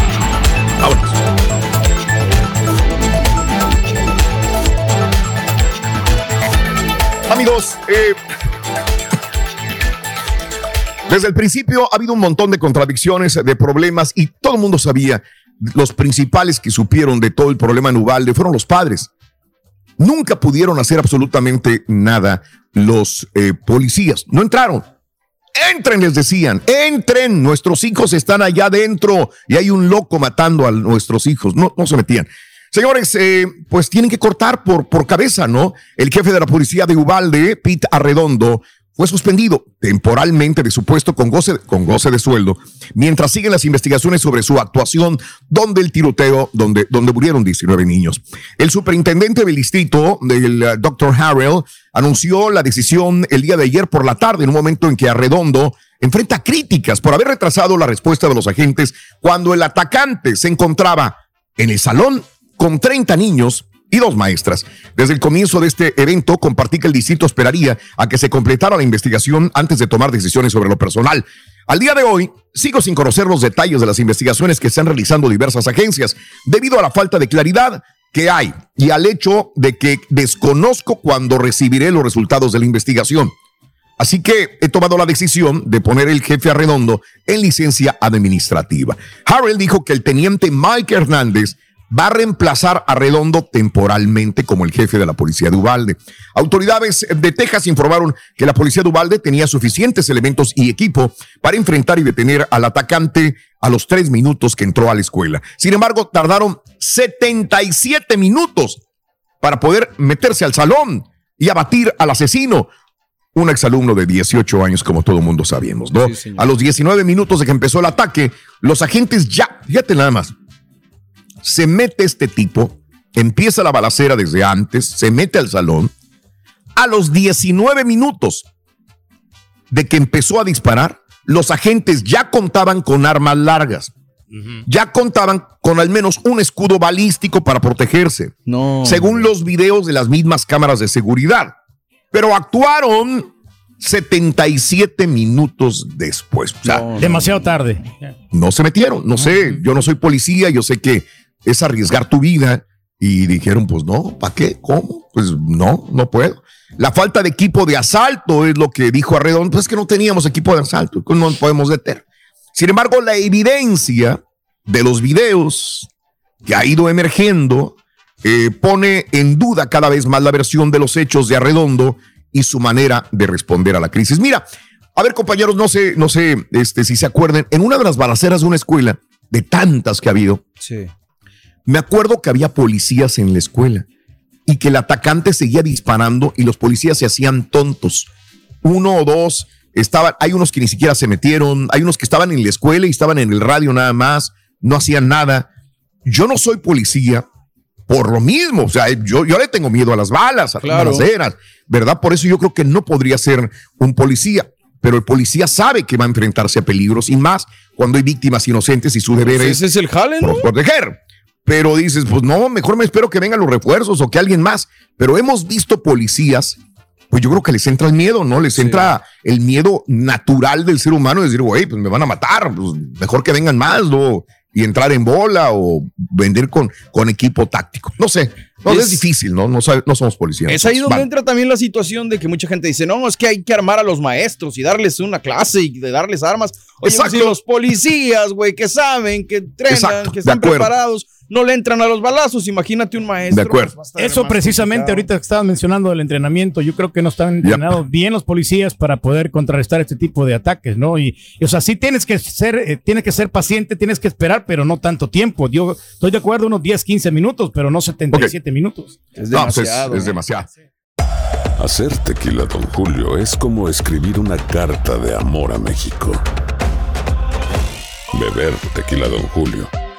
[SPEAKER 1] Vámonos. Amigos, eh, desde el principio ha habido un montón de contradicciones, de problemas y todo el mundo sabía, los principales que supieron de todo el problema en Ubalde fueron los padres. Nunca pudieron hacer absolutamente nada los eh, policías. No entraron. Entren, les decían, entren, nuestros hijos están allá adentro y hay un loco matando a nuestros hijos. No, no se metían. Señores, eh, pues tienen que cortar por, por cabeza, ¿no? El jefe de la policía de Ubalde, Pete Arredondo, fue suspendido temporalmente de su puesto con goce, con goce de sueldo, mientras siguen las investigaciones sobre su actuación, donde el tiroteo, donde, donde murieron 19 niños. El superintendente del distrito, el eh, Dr. Harrell, anunció la decisión el día de ayer por la tarde, en un momento en que Arredondo enfrenta críticas por haber retrasado la respuesta de los agentes cuando el atacante se encontraba en el salón con 30 niños y dos maestras. Desde el comienzo de este evento, compartí que el distrito esperaría a que se completara la investigación antes de tomar decisiones sobre lo personal. Al día de hoy, sigo sin conocer los detalles de las investigaciones que están realizando diversas agencias, debido a la falta de claridad que hay y al hecho de que desconozco cuándo recibiré los resultados de la investigación. Así que he tomado la decisión de poner el jefe Arredondo en licencia administrativa. Harrell dijo que el teniente Mike Hernández va a reemplazar a Redondo temporalmente como el jefe de la policía de Ubalde. Autoridades de Texas informaron que la policía de Ubalde tenía suficientes elementos y equipo para enfrentar y detener al atacante a los tres minutos que entró a la escuela. Sin embargo, tardaron 77 minutos para poder meterse al salón y abatir al asesino. Un exalumno de 18 años, como todo mundo sabemos, ¿no? a los 19 minutos de que empezó el ataque, los agentes ya, fíjate nada más, se mete este tipo, empieza la balacera desde antes, se mete al salón. A los 19 minutos de que empezó a disparar, los agentes ya contaban con armas largas. Ya contaban con al menos un escudo balístico para protegerse,
[SPEAKER 4] No.
[SPEAKER 1] según los videos de las mismas cámaras de seguridad. Pero actuaron 77 minutos después. O sea,
[SPEAKER 2] Demasiado tarde.
[SPEAKER 1] no se metieron. No sé, yo no soy policía, yo sé que es arriesgar tu vida. Y dijeron, pues no, ¿para qué? ¿Cómo? Pues no, no puedo. La falta de equipo de asalto es lo que dijo Arredondo. Pues es que no teníamos equipo de asalto, pues no podemos detener. Sin embargo, la evidencia de los videos que ha ido emergiendo eh, pone en duda cada vez más la versión de los hechos de Arredondo y su manera de responder a la crisis. Mira, a ver, compañeros, no sé, no sé este, si se acuerdan, en una de las balaceras de una escuela, de tantas que ha habido,
[SPEAKER 4] Sí.
[SPEAKER 1] Me acuerdo que había policías en la escuela y que el atacante seguía disparando y los policías se hacían tontos. Uno o dos estaban, hay unos que ni siquiera se metieron, hay unos que estaban en la escuela y estaban en el radio nada más, no hacían nada. Yo no soy policía por lo mismo, o sea, yo, yo le tengo miedo a las balas, a
[SPEAKER 4] Claro.
[SPEAKER 1] las balaceras, ¿verdad? Por eso yo creo que no podría ser un policía. Pero el policía sabe que va a enfrentarse a peligros y más cuando hay víctimas inocentes y su deber
[SPEAKER 4] Pues
[SPEAKER 1] es
[SPEAKER 4] el jale, ¿no?
[SPEAKER 1] proteger. Pero dices, pues no, mejor me espero que vengan los refuerzos o que alguien más. Pero hemos visto policías, pues yo creo que les entra el miedo, ¿no? Les entra el miedo natural del ser humano de decir, güey, pues me van a matar, pues mejor que vengan más, ¿no? Y entrar en bola o vender con, con equipo táctico. No sé, no, es,
[SPEAKER 4] Es-
[SPEAKER 1] difícil, ¿no? No, no somos policías.
[SPEAKER 4] Es ahí donde
[SPEAKER 1] Vale.
[SPEAKER 4] entra también la situación de que mucha gente dice, no, es que hay que armar a los maestros y darles una clase y de darles armas. Oye, pues,
[SPEAKER 1] Exacto.
[SPEAKER 4] si los policías, güey, que saben, que entrenan,
[SPEAKER 1] Exacto,
[SPEAKER 4] que están preparados, no le entran a los balazos, imagínate un maestro.
[SPEAKER 1] De acuerdo.
[SPEAKER 4] pues,
[SPEAKER 2] Eso precisamente
[SPEAKER 4] complicado.
[SPEAKER 2] ahorita que estabas mencionando del entrenamiento, yo creo que no están entrenados bien los policías para poder contrarrestar este tipo de ataques, ¿no? Y, y, o sea, sí tienes que ser, eh, tienes que ser paciente, tienes que esperar, pero no tanto tiempo. Yo estoy de acuerdo unos 10, 15 minutos, pero no 77 minutos.
[SPEAKER 4] Es
[SPEAKER 1] No, pues es-
[SPEAKER 4] demasiado.
[SPEAKER 1] es demasiado.
[SPEAKER 6] Hacer tequila, Don Julio, es como escribir una carta de amor a México. Beber tequila, Don Julio,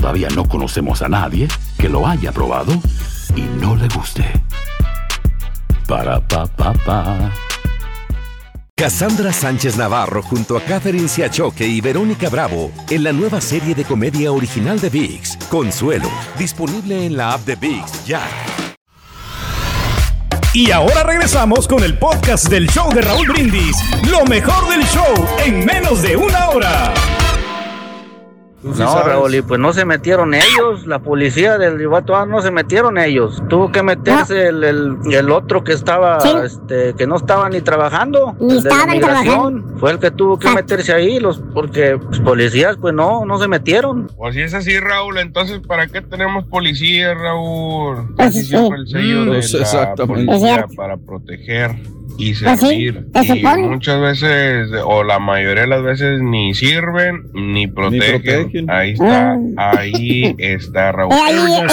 [SPEAKER 6] todavía no conocemos a nadie que lo haya probado y no le guste. Para pa pa pa.
[SPEAKER 17] Cassandra Sánchez Navarro junto a Catherine Siachoque y Verónica Bravo en la nueva serie de comedia original de VIX, Consuelo, disponible en la app de VIX ya.
[SPEAKER 7] Y ahora regresamos con el podcast del show de Raúl Brindis. Lo mejor del show en menos de una hora.
[SPEAKER 18] No, Raúl, y pues no se metieron ellos, la policía del Iguatuán no se metieron ellos. Tuvo que meterse el, el, el otro que estaba, este, que no estaba ni trabajando.
[SPEAKER 13] Ni
[SPEAKER 18] el de la
[SPEAKER 13] estaban
[SPEAKER 18] migración. Fue el que tuvo que meterse ahí, los, porque los policías pues no, no se metieron.
[SPEAKER 19] Pues si es así, Raúl, entonces ¿para qué tenemos policía, Raúl?
[SPEAKER 13] Pues
[SPEAKER 19] Casi
[SPEAKER 13] sí.
[SPEAKER 19] el sello
[SPEAKER 4] Mm,
[SPEAKER 19] de
[SPEAKER 4] pues
[SPEAKER 19] la
[SPEAKER 4] exactamente.
[SPEAKER 19] Policía para proteger y
[SPEAKER 13] Pues sí,
[SPEAKER 19] servir.
[SPEAKER 13] se
[SPEAKER 19] y
[SPEAKER 13] supone.
[SPEAKER 19] muchas veces, o la mayoría de las veces, ni sirven ni protegen.
[SPEAKER 4] protegen.
[SPEAKER 19] Ahí está,
[SPEAKER 13] Ah.
[SPEAKER 19] ahí está, Raúl.
[SPEAKER 13] Eh, ahí, eh,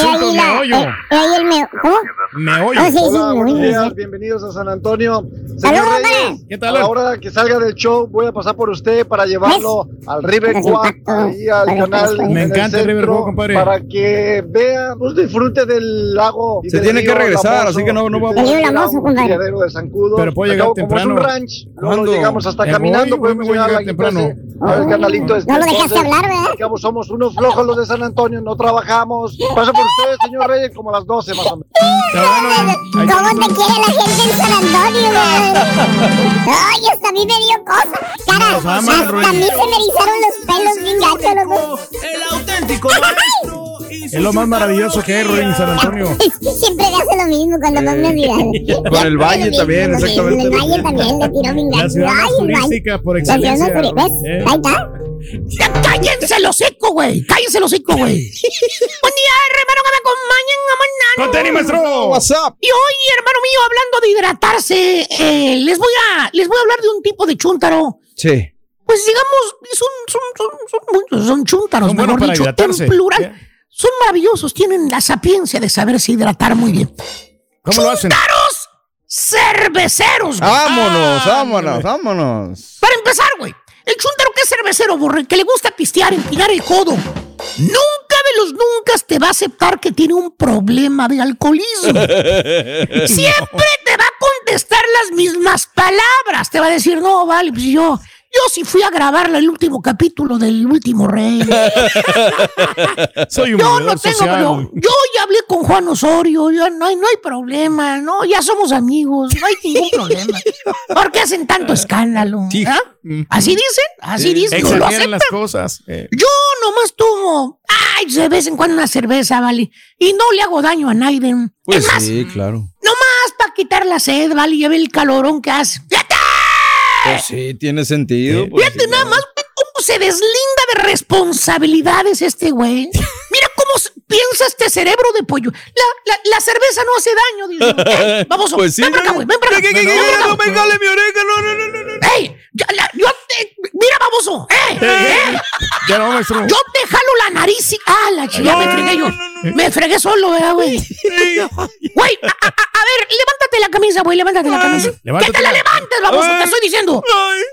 [SPEAKER 13] el meo, ¿cómo?
[SPEAKER 2] Meollo.
[SPEAKER 13] Ah, sí, sí,
[SPEAKER 14] Hola, buenos
[SPEAKER 13] meollo,
[SPEAKER 14] días,
[SPEAKER 13] sí.
[SPEAKER 14] bienvenidos a San Antonio. Señor. Reyes,
[SPEAKER 2] ¿Qué
[SPEAKER 14] a
[SPEAKER 2] tal?
[SPEAKER 14] la hora que salga del show voy a pasar por usted para llevarlo al River Walk, ahí al canal.
[SPEAKER 2] Me encanta el River Walk, compadre.
[SPEAKER 14] Para que vea, pues disfrute del lago. y
[SPEAKER 4] Se
[SPEAKER 14] del
[SPEAKER 4] tiene que regresar, así que no- no va a
[SPEAKER 14] y
[SPEAKER 13] El compadre.
[SPEAKER 14] de.
[SPEAKER 2] Pero puedo
[SPEAKER 14] Al
[SPEAKER 2] llegar
[SPEAKER 14] cabo, como
[SPEAKER 2] temprano.
[SPEAKER 14] es un ranch, no
[SPEAKER 4] ¿Cuándo?
[SPEAKER 14] nos llegamos hasta
[SPEAKER 2] Me
[SPEAKER 14] caminando,
[SPEAKER 2] voy,
[SPEAKER 14] podemos
[SPEAKER 2] voy a
[SPEAKER 14] llegar
[SPEAKER 2] llegar
[SPEAKER 14] al
[SPEAKER 2] temprano.
[SPEAKER 14] al canalito este.
[SPEAKER 13] No lo dejaste
[SPEAKER 14] Entonces,
[SPEAKER 13] hablar, ¿verdad?
[SPEAKER 14] cabo somos unos flojos los de San Antonio, no trabajamos. Paso por ustedes, señor Reyes, como a las 12 más o menos.
[SPEAKER 13] ¿Cómo te quiere la gente en San Antonio, güey? Ay, hasta a mí me dio cosa. Cara, hasta a mí se me erizaron los pelos bien gachos, loco.
[SPEAKER 20] El auténtico maestro.
[SPEAKER 2] Es lo más maravilloso que hay, Ruin, en San Antonio.
[SPEAKER 13] Es que siempre mismo cuando más me miran.
[SPEAKER 4] Con el Valle también, exactamente.
[SPEAKER 13] El Valle también le tiró bien
[SPEAKER 2] La ciudad más turística por excelencia.
[SPEAKER 13] ¿Ves?
[SPEAKER 2] Eh.
[SPEAKER 13] Ahí está.
[SPEAKER 20] Ya cállense el hocico, güey. Cállense el hocico, güey. Buen día, hermano, que me acompañen a mañana.
[SPEAKER 2] ¡Con tenis, maestro!
[SPEAKER 4] WhatsApp.
[SPEAKER 20] Y hoy, hermano mío, hablando de hidratarse, eh, les voy a les voy a hablar de un tipo de chúntaro.
[SPEAKER 4] Sí.
[SPEAKER 20] Pues digamos, son, son, son, son, muchos, son chúntaros, mejor
[SPEAKER 2] para
[SPEAKER 20] dicho,
[SPEAKER 2] hidratarse.
[SPEAKER 20] en plural. Son maravillosos, tienen la sapiencia de saberse hidratar muy bien.
[SPEAKER 2] ¿Cómo lo hacen?
[SPEAKER 20] ¡Chúntaros cerveceros! güey.
[SPEAKER 4] Vámonos,
[SPEAKER 2] Ah,
[SPEAKER 4] vámonos, vámonos.
[SPEAKER 20] Para empezar, güey, el chúntaro que es cervecero, borre, que le gusta pistear, empinar el codo, nunca de los nunca te va a aceptar que tiene un problema de alcoholismo. Siempre te va a contestar las mismas palabras. Te va a decir, no, vale, pues yo, yo sí fui a grabar el último capítulo del último rey.
[SPEAKER 2] Soy un
[SPEAKER 20] Yo no tengo, yo, yo ya hablé con Juan Osorio, ya no hay, no hay problema, no, ya somos amigos, no hay ningún problema. ¿Por qué hacen tanto escándalo?
[SPEAKER 4] Sí.
[SPEAKER 20] ¿Ah? ¿Así dicen? Así dicen, no lo
[SPEAKER 2] Exageran las cosas. eh.
[SPEAKER 20] Yo nomás tomo, ay, de vez en cuando una cerveza, vale, y no le hago daño a nadie.
[SPEAKER 4] Pues
[SPEAKER 20] es más,
[SPEAKER 4] sí, claro.
[SPEAKER 20] nomás para quitar la sed, vale, y ve el calorón que hace.
[SPEAKER 4] Pues sí, tiene sentido. pues
[SPEAKER 20] fíjate
[SPEAKER 4] sí,
[SPEAKER 20] nada más cómo se deslinda de responsabilidades este güey. Mira cómo piensa este cerebro de pollo. La, la, la cerveza no hace daño, dice. Vamos,
[SPEAKER 4] Pues sí,
[SPEAKER 20] ven para acá, güey, ven para acá.
[SPEAKER 4] No me jale mi oreja, no, no, no, no. no.
[SPEAKER 20] ¡Ey! La- yo te- Mira, baboso. ¡Eh! ¡Eh!
[SPEAKER 2] No, maestro.
[SPEAKER 20] Yo te jalo la nariz y. ¡Ah, la chica! me fregué yo. Me fregué solo, ¿verdad, güey? Güey, a, a- a ver, levántate la camisa, güey. Levántate la camisa.
[SPEAKER 2] levántate
[SPEAKER 20] ¡Que te la
[SPEAKER 2] la-
[SPEAKER 20] levantes, baboso! Te estoy diciendo.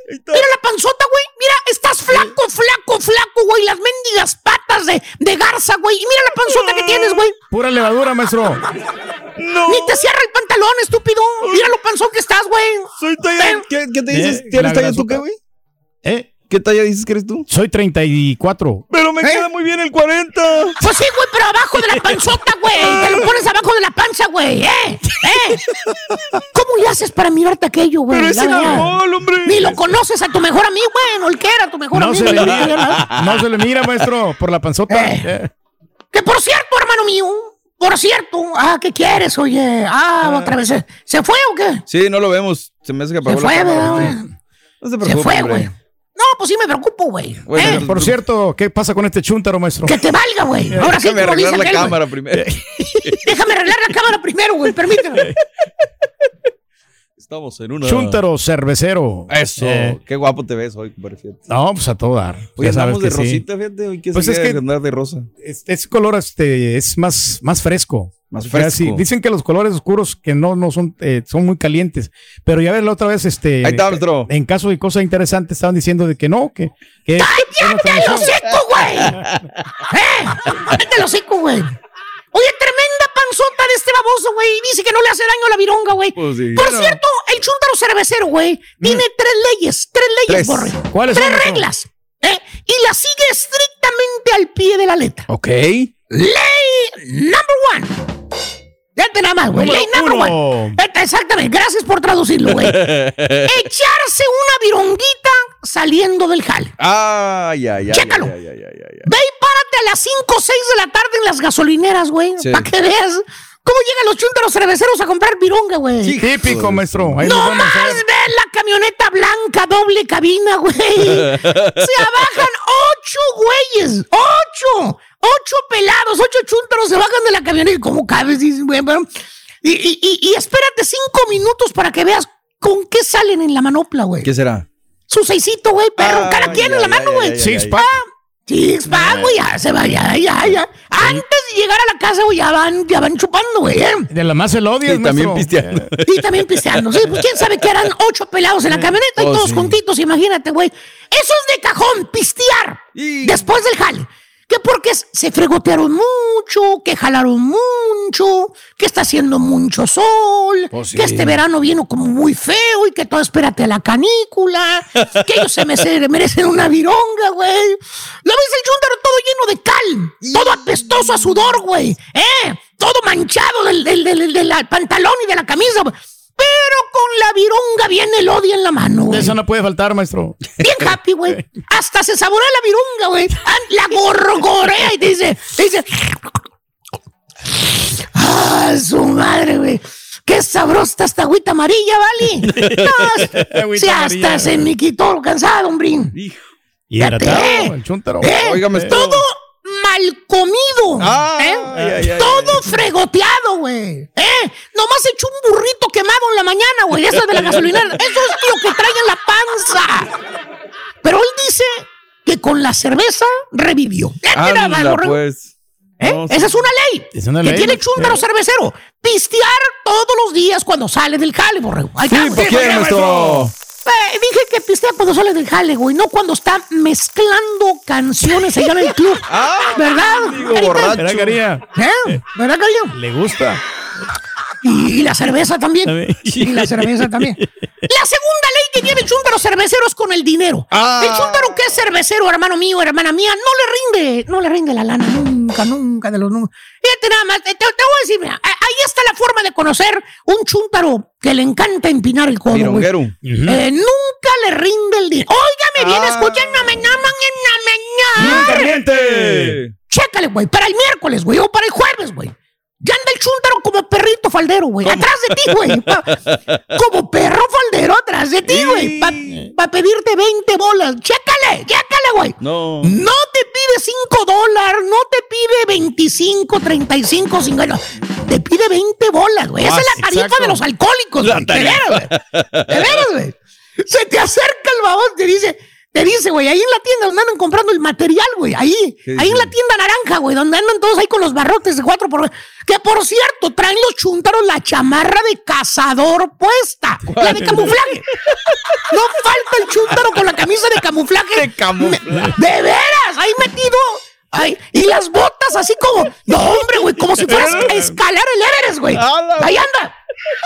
[SPEAKER 20] Mira la panzota, güey. Mira, estás flaco, flaco, flaco, güey. Las mendigas patas de, de garza, güey. Y mira la panzota que tienes, güey.
[SPEAKER 2] Pura levadura, maestro.
[SPEAKER 20] Ni te cierra el pantalón, estúpido. Mira lo panzón que estás, güey.
[SPEAKER 4] Soy talla. ¿Qué, qué te dices?
[SPEAKER 2] Eh,
[SPEAKER 4] ¿Tienes
[SPEAKER 2] la
[SPEAKER 4] talla tú qué, güey?
[SPEAKER 2] ¿Eh?
[SPEAKER 4] ¿Qué talla dices que eres tú?
[SPEAKER 2] Soy 34.
[SPEAKER 4] Pero me queda muy bien el 40.
[SPEAKER 20] Pues sí, güey, pero abajo de la panzota, güey. Te lo pones abajo de la panza, güey. ¿Eh? ¿Eh? ¿Cómo le haces para mirarte aquello, güey?
[SPEAKER 4] Pero es el alcohol, hombre.
[SPEAKER 20] Ni lo conoces a tu mejor amigo, bueno, el que era tu mejor
[SPEAKER 2] No
[SPEAKER 20] amigo.
[SPEAKER 2] se, le mira, no se le mira, maestro, por la panzota. Eh.
[SPEAKER 20] Que por cierto, hermano mío, por cierto. Ah, ¿qué quieres, oye? Ah, otra vez. ¿Se, ¿se fue o qué?
[SPEAKER 4] Sí, no lo vemos. Se me hace que apagó
[SPEAKER 20] Se fue,
[SPEAKER 4] la cámara.
[SPEAKER 20] ¿verdad, güey?
[SPEAKER 4] No se
[SPEAKER 20] fue,
[SPEAKER 4] hombre.
[SPEAKER 20] güey. No, pues sí me preocupo, güey.
[SPEAKER 4] Bueno,
[SPEAKER 20] ¿Eh?
[SPEAKER 2] Por cierto, ¿qué pasa con este chúntaro, maestro?
[SPEAKER 20] Que te valga, güey. Ahora sí,
[SPEAKER 4] Déjame
[SPEAKER 20] dice
[SPEAKER 4] arreglar la
[SPEAKER 20] aquel, güey.
[SPEAKER 4] cámara primero.
[SPEAKER 20] Déjame arreglar la cámara primero, güey. Permíteme.
[SPEAKER 4] Estamos en una.
[SPEAKER 2] Chúntaro cervecero.
[SPEAKER 4] Eso.
[SPEAKER 2] Eh,
[SPEAKER 4] Qué guapo te ves hoy, compadre,
[SPEAKER 2] no, pues a todo dar.
[SPEAKER 4] Hoy
[SPEAKER 2] Ya sabes
[SPEAKER 4] andamos de
[SPEAKER 2] que sí.
[SPEAKER 4] rosita, fíjate. Hoy que
[SPEAKER 2] Pues
[SPEAKER 4] se
[SPEAKER 2] es que-
[SPEAKER 4] andar de rosa.
[SPEAKER 2] Es, es color, este, es más, más fresco.
[SPEAKER 4] Más
[SPEAKER 2] O sea,
[SPEAKER 4] fresco.
[SPEAKER 2] sí, dicen que los colores oscuros que no, no son, eh, son muy calientes. Pero ya ves la otra vez, este.
[SPEAKER 4] Ahí está, maestro.
[SPEAKER 2] En caso de cosas interesantes, estaban diciendo de que no, que. que
[SPEAKER 20] ¡Cállate el hocico, güey! ¡Eh! ¡Cállate el hocico, güey! Oye, tremenda panzota de este baboso, güey. Dice que no le hace daño a la vironga, güey.
[SPEAKER 4] Pues sí.
[SPEAKER 20] Por cierto, el chúntaro cervecero, güey, tiene tres leyes. Tres leyes,
[SPEAKER 4] Tres.
[SPEAKER 20] borre.
[SPEAKER 2] ¿Cuáles
[SPEAKER 20] Tres
[SPEAKER 2] son, maestro?
[SPEAKER 20] reglas. ¿eh? Y las sigue estrictamente al pie de la letra.
[SPEAKER 4] Ok.
[SPEAKER 20] Ley number one. Fíjate nada más, güey. Ley number
[SPEAKER 2] uno.
[SPEAKER 20] one. Vete, Exactamente. Gracias por traducirlo, güey. Echarse una vironguita saliendo del jale.
[SPEAKER 4] Ah, ya, ya.
[SPEAKER 20] Chécalo.
[SPEAKER 4] Ya, ya, ya, ya, ya.
[SPEAKER 20] Ve y párate a las 5 o 6 de la tarde en las gasolineras, güey.
[SPEAKER 4] Sí.
[SPEAKER 20] Para que veas cómo llegan los chuntaros cerveceros a comprar vironga, güey.
[SPEAKER 4] Sí.
[SPEAKER 2] Típico, maestro. Ahí
[SPEAKER 20] No más
[SPEAKER 2] ver
[SPEAKER 20] la camioneta blanca, doble cabina, güey. Se abajan ocho güeyes. ¡Ocho! Ocho pelados, ocho chúntaros se bajan de la camioneta. ¿Cómo cabes? Dices, güey, pero- Y, y, y, y espérate cinco minutos para que veas con qué salen en la manopla, güey.
[SPEAKER 4] ¿Qué será?
[SPEAKER 20] Su seisito, güey, perro.
[SPEAKER 4] Ah,
[SPEAKER 20] cada quien
[SPEAKER 4] ya,
[SPEAKER 20] en la mano, güey.
[SPEAKER 2] Six
[SPEAKER 4] ya.
[SPEAKER 2] pack.
[SPEAKER 20] Six pack, güey, ya se va, ya, ya, ya. Antes de llegar a la casa, güey, ya van, ya van chupando, güey. ¿eh?
[SPEAKER 2] De la más el odio.
[SPEAKER 4] Y también pisteando.
[SPEAKER 20] Y también pisteando. Sí, pues quién sabe que eran ocho pelados en la camioneta y
[SPEAKER 4] Oh,
[SPEAKER 20] todos
[SPEAKER 4] sí.
[SPEAKER 20] juntitos, imagínate, güey. Eso es de cajón, pistear.
[SPEAKER 4] Y-
[SPEAKER 20] Después del jale. Que porque se fregotearon mucho, que jalaron mucho, que está haciendo mucho sol,
[SPEAKER 4] Oh, sí.
[SPEAKER 20] que este verano vino como muy feo y que todo espérate a la canícula, que ellos se, me- se merecen una vironga, güey. ¿Lo ves el chúntaro todo lleno de cal? Todo apestoso a sudor, güey. ¿Eh? Todo manchado del, del, del- del pantalón y de la camisa, güey. Pero con la vironga viene el odio en la mano, güey.
[SPEAKER 2] Eso no puede faltar, maestro.
[SPEAKER 20] Bien happy, güey. Hasta se saborea la virunga, güey. Ah, La gorgorea y te dice, te dice. ¡Ah, su madre, güey! ¡Qué sabrosa está esta agüita amarilla, vale! No,
[SPEAKER 2] Agüita
[SPEAKER 20] si hasta
[SPEAKER 2] amarilla.
[SPEAKER 20] se me quitó cansado, hombre.
[SPEAKER 2] Y hidratado, el chúntaro.
[SPEAKER 20] ¿Eh?
[SPEAKER 4] Óigame,
[SPEAKER 20] Todo mal comido.
[SPEAKER 4] Ah,
[SPEAKER 20] ¿eh? Todo fregoteado, güey. ¿Eh? Nomás echó un burrito quemado en la mañana, güey. Eso es de la gasolinera. Eso es lo que trae en la panza. Pero él dice que con la cerveza revivió.
[SPEAKER 4] Anda, pues.
[SPEAKER 20] ¿Eh?
[SPEAKER 4] No, sí.
[SPEAKER 20] Esa es una ley.
[SPEAKER 2] Es una
[SPEAKER 20] que
[SPEAKER 2] ley,
[SPEAKER 20] tiene
[SPEAKER 2] ¿no?
[SPEAKER 20] chúntaro cervecero. Pistear todos los días cuando sale del jale, borrego. Ahí está, Eh, dije que pistea cuando sale del jale, güey, no cuando está mezclando canciones allá en el club.
[SPEAKER 4] Ah,
[SPEAKER 20] ¿Verdad?
[SPEAKER 4] borracho.
[SPEAKER 2] ¿Verdad, Caría?
[SPEAKER 20] ¿Eh? ¿Verdad, Carita?
[SPEAKER 2] Le gusta.
[SPEAKER 20] Y, y la cerveza también.
[SPEAKER 2] También.
[SPEAKER 20] Y la cerveza también. La segunda ley que tiene el chúntaro cervecero es con el dinero.
[SPEAKER 4] Ah.
[SPEAKER 20] El chúntaro que es cervecero, hermano mío, hermana mía, no le rinde, no le rinde la lana nunca, nunca de los números. Fíjate nada más, te, te voy a decir, mira, ahí está la forma de conocer un chúntaro que le encanta empinar el codo, güey.
[SPEAKER 4] Vironguero.
[SPEAKER 20] Eh, nunca le rinde el dinero. Óigame bien,
[SPEAKER 4] Ah.
[SPEAKER 20] escúchenme, no me
[SPEAKER 4] ¡Bien
[SPEAKER 20] llaman
[SPEAKER 4] caliente!
[SPEAKER 20] Chécale, güey, para el miércoles, güey, o para el jueves, güey. Ya anda el chúntaro como perrito faldero, güey. Atrás de ti, güey. pa- como perro faldero atrás de ti, güey. Para pedirte 20 bolas. Chécale, chécale, güey.
[SPEAKER 4] No.
[SPEAKER 20] No te pide 5 dólares, no te pide 25, 35, 50. Te pide 20 bolas, güey. Esa
[SPEAKER 4] Ah,
[SPEAKER 20] es la tarifa
[SPEAKER 4] exacto.
[SPEAKER 20] de los alcohólicos, güey. De veras, güey. De veras, güey. Se te acerca el babón y te dice, te dice, güey, ahí en la tienda donde andan comprando el material, güey, ahí,
[SPEAKER 4] ¿Qué
[SPEAKER 20] ahí en la tienda naranja, güey, donde andan todos ahí con los barrotes de cuatro por Que por cierto, traen los chuntaros la chamarra de cazador puesta, la de camuflaje. No falta el chúntaro con la camisa de camuflaje. De
[SPEAKER 4] camuflaje.
[SPEAKER 20] De veras, ahí metido. Ay, y las botas así como, no hombre, güey, como si fueras a escalar el Everest, güey. Ahí anda.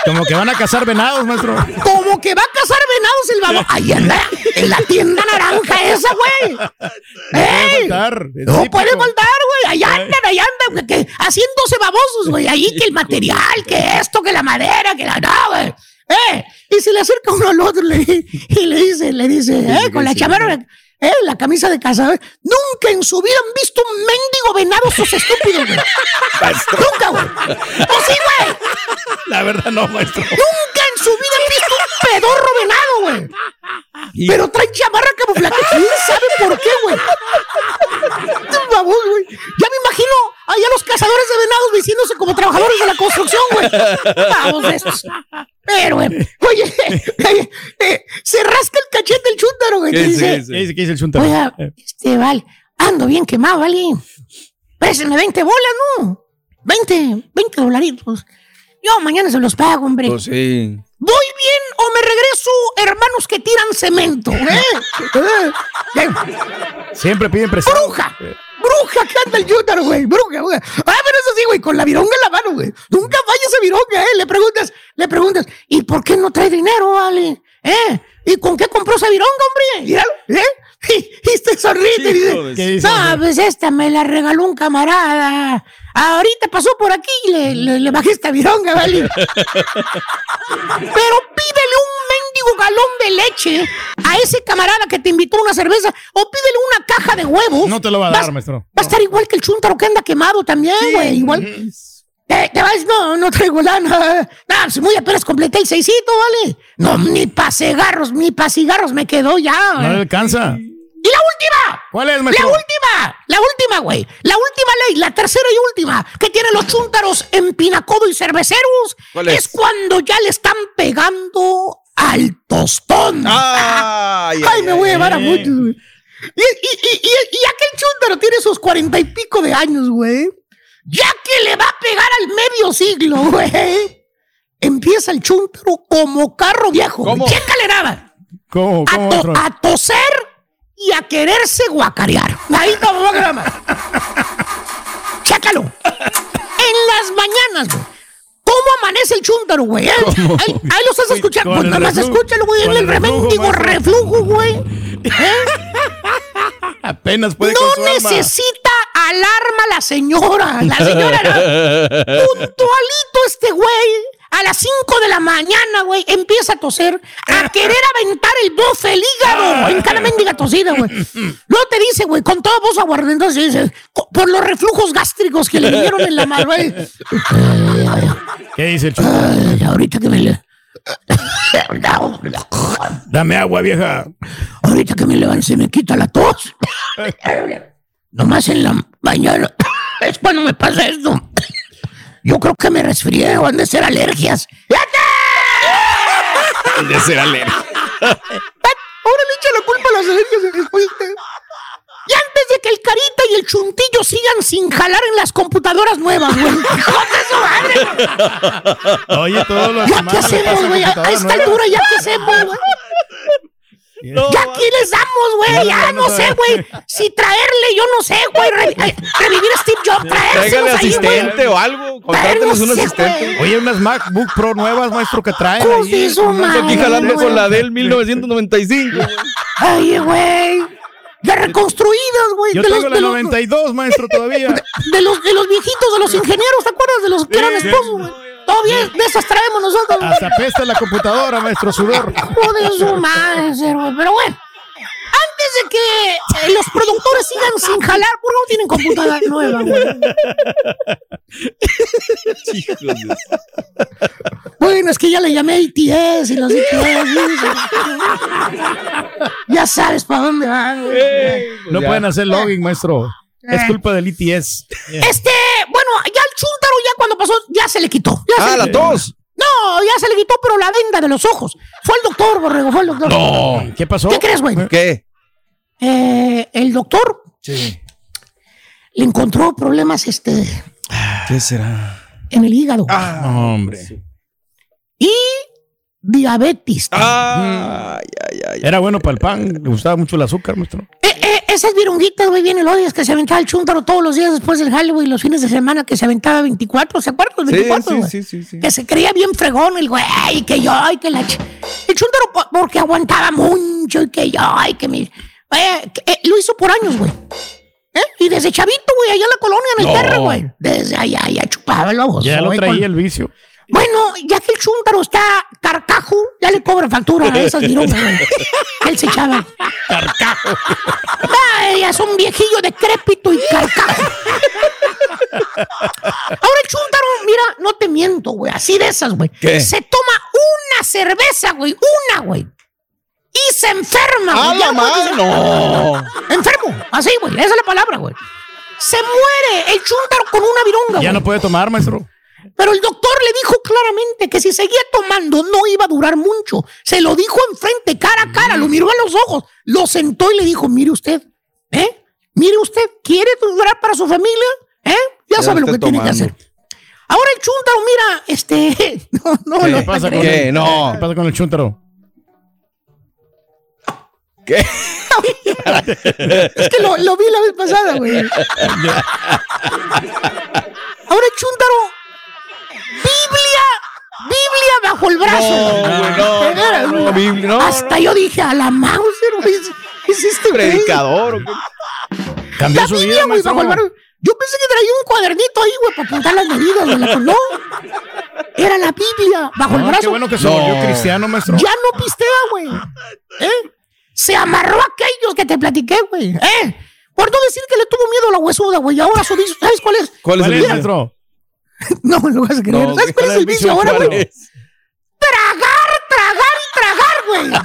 [SPEAKER 2] Como que van a cazar venados, maestro.
[SPEAKER 20] Como que va a cazar venados el babo. Ahí anda, en la tienda naranja esa, güey. ¡Ey! No puede faltar, güey. Ahí andan, ahí andan, que, que haciéndose babosos, güey. Ahí que el material, que esto, que la madera, que la. No, güey. Eh, y se le acerca uno al otro le- y le dice, le dice, eh, con la chamarra, eh, la camisa de cazador. Nunca en su vida han visto un mendigo venado esos estúpidos, güey. Nunca, güey. Pues sí, güey.
[SPEAKER 2] La verdad no, maestro.
[SPEAKER 20] Nunca en su vida han visto un pedorro venado, güey. Pero trae chamarra camuflaje. ¿Quién sabe por qué, güey? Güey. Ya me imagino allá los cazadores de venados diciéndose como trabajadores de la construcción, güey. Vamos de estos. Pero, güey, oye, eh, eh, se rasca el cachete el chúntaro, güey. que dice,
[SPEAKER 2] ¿Qué dice, qué dice el chuntaro?
[SPEAKER 20] Oiga, este, vale, ando bien quemado, vale. Préstame 20 bolas, ¿no? 20, 20 dolaritos. Yo mañana se los pago, hombre.
[SPEAKER 4] Pues sí.
[SPEAKER 20] ¿Voy bien o me regreso, hermanos que tiran cemento? ¿eh? Eh,
[SPEAKER 2] Siempre piden presión.
[SPEAKER 20] ¡Bruja! ¡Bruja que anda el Yútaro, güey! ¡Bruja, güey! Ah, pero eso sí, güey, con la vironga en la mano, güey. Nunca falla esa vironga, ¿eh? Le preguntas, le preguntas, ¿y por qué no trae dinero, vale? ¿Eh? ¿Y con qué compró esa vironga, hombre? Míralo, ¿eh? Y, te sonríe y dice,
[SPEAKER 2] ¿Qué dice,
[SPEAKER 20] no, pues esta me la regaló un camarada. Ahorita pasó por aquí y le, le, le bajé esta vironga, ¿vale? Pero pídele un mendigo galón de leche a ese camarada que te invitó a una cerveza o pídele una caja de huevos.
[SPEAKER 2] No te lo va a
[SPEAKER 20] Vas-
[SPEAKER 2] dar, maestro.
[SPEAKER 20] Va a estar igual que el chúntaro que anda quemado también, güey. Igual. Eh, ¿Te vas? No, no traigo lana. Si muy apenas completé el seisito, ¿vale? No, ni pa' cigarros, ni pa' cigarros me quedó ya.
[SPEAKER 2] No le
[SPEAKER 20] eh. ¡Y la última!
[SPEAKER 2] ¿Cuál es,
[SPEAKER 20] La
[SPEAKER 2] maestro?
[SPEAKER 20] última, la última, güey. La última ley, la tercera y última, que tienen los chúntaros en Pinacodo y cerveceros,
[SPEAKER 4] ¿Cuál es?
[SPEAKER 20] es cuando ya le están pegando al tostón.
[SPEAKER 4] Ay,
[SPEAKER 20] Ay, me voy a llevar a muchos, güey. Y, y, y, y, aquel chúntaro tiene sus cuarenta y pico de años, güey. Ya que le va a pegar al medio siglo, güey. Empieza el chúntaro como carro viejo.
[SPEAKER 4] ¿Cómo?
[SPEAKER 20] Chécale nada.
[SPEAKER 2] ¿Cómo,
[SPEAKER 20] A, to- a toser y a quererse guacarear. Ahí está, programa. Chécalo. En las mañanas, güey. ¿Cómo amanece el chúntaro, güey? eh? Ahí, ahí lo estás escuchando.
[SPEAKER 2] Con
[SPEAKER 20] Pues nada más escúchalo, güey. El
[SPEAKER 2] el maestro.
[SPEAKER 20] reflujo, güey. ¿Eh?
[SPEAKER 2] Apenas puede con
[SPEAKER 20] No
[SPEAKER 2] alma.
[SPEAKER 20] necesita alarma la señora. La señora era puntualito este güey. A las 5 de la mañana, güey, empieza a toser, a querer aventar el bofe, el hígado, en cada mendiga tosida, güey. Luego te dice, güey, con toda voz aguardentosa, dice, por los reflujos gástricos que le vinieron en la mano, güey.
[SPEAKER 2] ¿Qué dice el?
[SPEAKER 20] Ay, ahorita que me le...
[SPEAKER 2] Dame agua, vieja.
[SPEAKER 20] Ahorita que me levanto se me quita la tos. Nomás en la mañana. Es cuando me pasa esto. Yo creo que me resfrié o han de ser alergias.
[SPEAKER 4] De ser alergia.
[SPEAKER 20] Ahora le echa la culpa a las alergias. Y antes de que el Carita y el Chuntillo sigan sin jalar en las computadoras nuevas, güey. ¡Hijos de su madre!
[SPEAKER 2] Oye, todos los
[SPEAKER 20] ¿Ya qué hacemos, güey? A a esta altura, ¿ya qué hacemos, güey? ¿Ya qué les damos, güey? Ya no sé, güey. Si traerle, yo no sé, güey. re- revivir a Steve Jobs,
[SPEAKER 4] Tráigale
[SPEAKER 20] traérselos ahí, güey.
[SPEAKER 4] asistente o algo. Contrátenos
[SPEAKER 20] no
[SPEAKER 4] un asistente.
[SPEAKER 2] Oye, unas MacBook Pro nuevas, maestro, que traen
[SPEAKER 20] Hijos
[SPEAKER 2] ahí.
[SPEAKER 20] de
[SPEAKER 4] Ando aquí jalando con la del 1995.
[SPEAKER 20] Ay, güey. Ya reconstruidas, güey.
[SPEAKER 2] Yo
[SPEAKER 20] de
[SPEAKER 2] tengo
[SPEAKER 20] los-
[SPEAKER 2] la
[SPEAKER 20] de los-
[SPEAKER 2] 92, maestro, todavía.
[SPEAKER 20] De los, de los viejitos, de los ingenieros, ¿te acuerdas? De los que eran esposos, güey. Todavía de esas traemos nosotros.
[SPEAKER 2] Hasta pesta la computadora, maestro, sudor.
[SPEAKER 20] Joder, su madre. Pero bueno. Antes de que eh, los productores sigan sin jalar, ¿por qué no tienen computadora nueva, güey? Bueno, es que ya le llamé ATS y los ATS. ya sabes para dónde van, güey.
[SPEAKER 2] No
[SPEAKER 4] ya.
[SPEAKER 2] pueden hacer login, maestro. Es
[SPEAKER 20] Eh.
[SPEAKER 2] culpa del ITS.
[SPEAKER 20] Este, bueno, ya el chúntaro ya cuando pasó, ya se le quitó. Ya se
[SPEAKER 4] Ah,
[SPEAKER 20] le
[SPEAKER 4] la tos.
[SPEAKER 20] No, ya se le quitó, pero la venda de los ojos. Fue el doctor, Borrego, fue el doctor.
[SPEAKER 2] No. ¿Qué pasó?
[SPEAKER 20] ¿Qué crees, güey?
[SPEAKER 4] ¿Qué?
[SPEAKER 20] eh, el doctor le encontró problemas este,
[SPEAKER 4] ¿Qué será?
[SPEAKER 20] en el hígado.
[SPEAKER 4] No, hombre.
[SPEAKER 20] Y diabetes.
[SPEAKER 2] Era bueno para el pan. Le gustaba mucho el azúcar, maestro.
[SPEAKER 20] Eh, eh, esas virunguitas, güey, bien elodias que se aventaba el chúntaro todos los días después del Halloween, los fines de semana que se aventaba 24, ¿se acuerdan? Los 24, güey?
[SPEAKER 4] sí, sí, sí.
[SPEAKER 20] Que se creía bien fregón el güey, y que yo, y que la... ch- El chúntaro po- porque aguantaba mucho, y que yo, y que mi... Eh, que- eh, lo hizo por años, güey. ¿Eh? Y desde chavito, güey, allá en la colonia, en el
[SPEAKER 2] No.
[SPEAKER 20] perro, güey. Desde allá, ya chupaba el ojo.
[SPEAKER 2] Ya lo traía
[SPEAKER 20] con-
[SPEAKER 2] el vicio.
[SPEAKER 20] Bueno, ya que el chúntaro está carcajo, ya le cobra factura a esas virutas, güey. Él se echaba.
[SPEAKER 2] Carcajo.
[SPEAKER 20] Ay, ya son viejillo decrépito y carcajo. Ahora el chúntaro, mira, no te miento, güey, así de esas, güey.
[SPEAKER 4] ¿Qué?
[SPEAKER 20] Se toma una cerveza, güey, una, güey. Y se enferma,
[SPEAKER 4] ¡A
[SPEAKER 20] güey.
[SPEAKER 4] la mano!
[SPEAKER 20] Enfermo, así, güey, esa es la palabra, güey. Se muere el chúntaro con una vironga,
[SPEAKER 2] Ya
[SPEAKER 20] güey.
[SPEAKER 2] no puede tomar, maestro.
[SPEAKER 20] Pero el doctor le dijo claramente que si seguía tomando no iba a durar mucho. Se lo dijo enfrente, cara a cara, lo miró a los ojos, lo sentó y le dijo, mire usted, ¿eh? Mire usted, ¿quiere durar para su familia? ¿Eh? Ya,
[SPEAKER 4] Ya
[SPEAKER 20] sabe lo que tiene que hacer. Ahora el chúntaro, mira, este... No, no,
[SPEAKER 2] ¿Qué
[SPEAKER 20] lo
[SPEAKER 2] pasa con
[SPEAKER 4] ¿Qué?
[SPEAKER 2] el,
[SPEAKER 4] No.
[SPEAKER 2] ¿Qué pasa con el chúntaro?
[SPEAKER 4] ¿Qué?
[SPEAKER 20] Es que lo, lo vi la vez pasada, güey. Ahora el chúntaro, Biblia, Biblia bajo el brazo.
[SPEAKER 4] No, no, no, Biblia,
[SPEAKER 20] Hasta yo dije, a la Mauser, güey. ¿Es, es este güey?
[SPEAKER 4] Predicador.
[SPEAKER 2] Cambió
[SPEAKER 20] La
[SPEAKER 2] su
[SPEAKER 20] Biblia,
[SPEAKER 2] vida,
[SPEAKER 20] güey, bajo el brazo. Yo pensé que traía un cuadernito ahí, güey, para apuntar las medidas, güey. la- No, era la Biblia bajo el
[SPEAKER 2] Ah,
[SPEAKER 20] brazo.
[SPEAKER 2] qué bueno que se
[SPEAKER 4] No.
[SPEAKER 2] volvió cristiano, maestro.
[SPEAKER 20] Ya no pistea, güey. ¿Eh? Se amarró a aquellos que te platiqué, güey. ¿Eh? Por no decir que le tuvo miedo a la huesuda, güey. Ahora su ¿sabes cuál es?
[SPEAKER 4] ¿Cuál es
[SPEAKER 2] ¿Cuál
[SPEAKER 4] el
[SPEAKER 2] maestro?
[SPEAKER 20] No me lo vas a creer.
[SPEAKER 4] No,
[SPEAKER 20] ¿Sabes cuál es el vicio ahora,
[SPEAKER 4] ¿Cuál
[SPEAKER 20] güey? Tragar, tragar tragar, güey.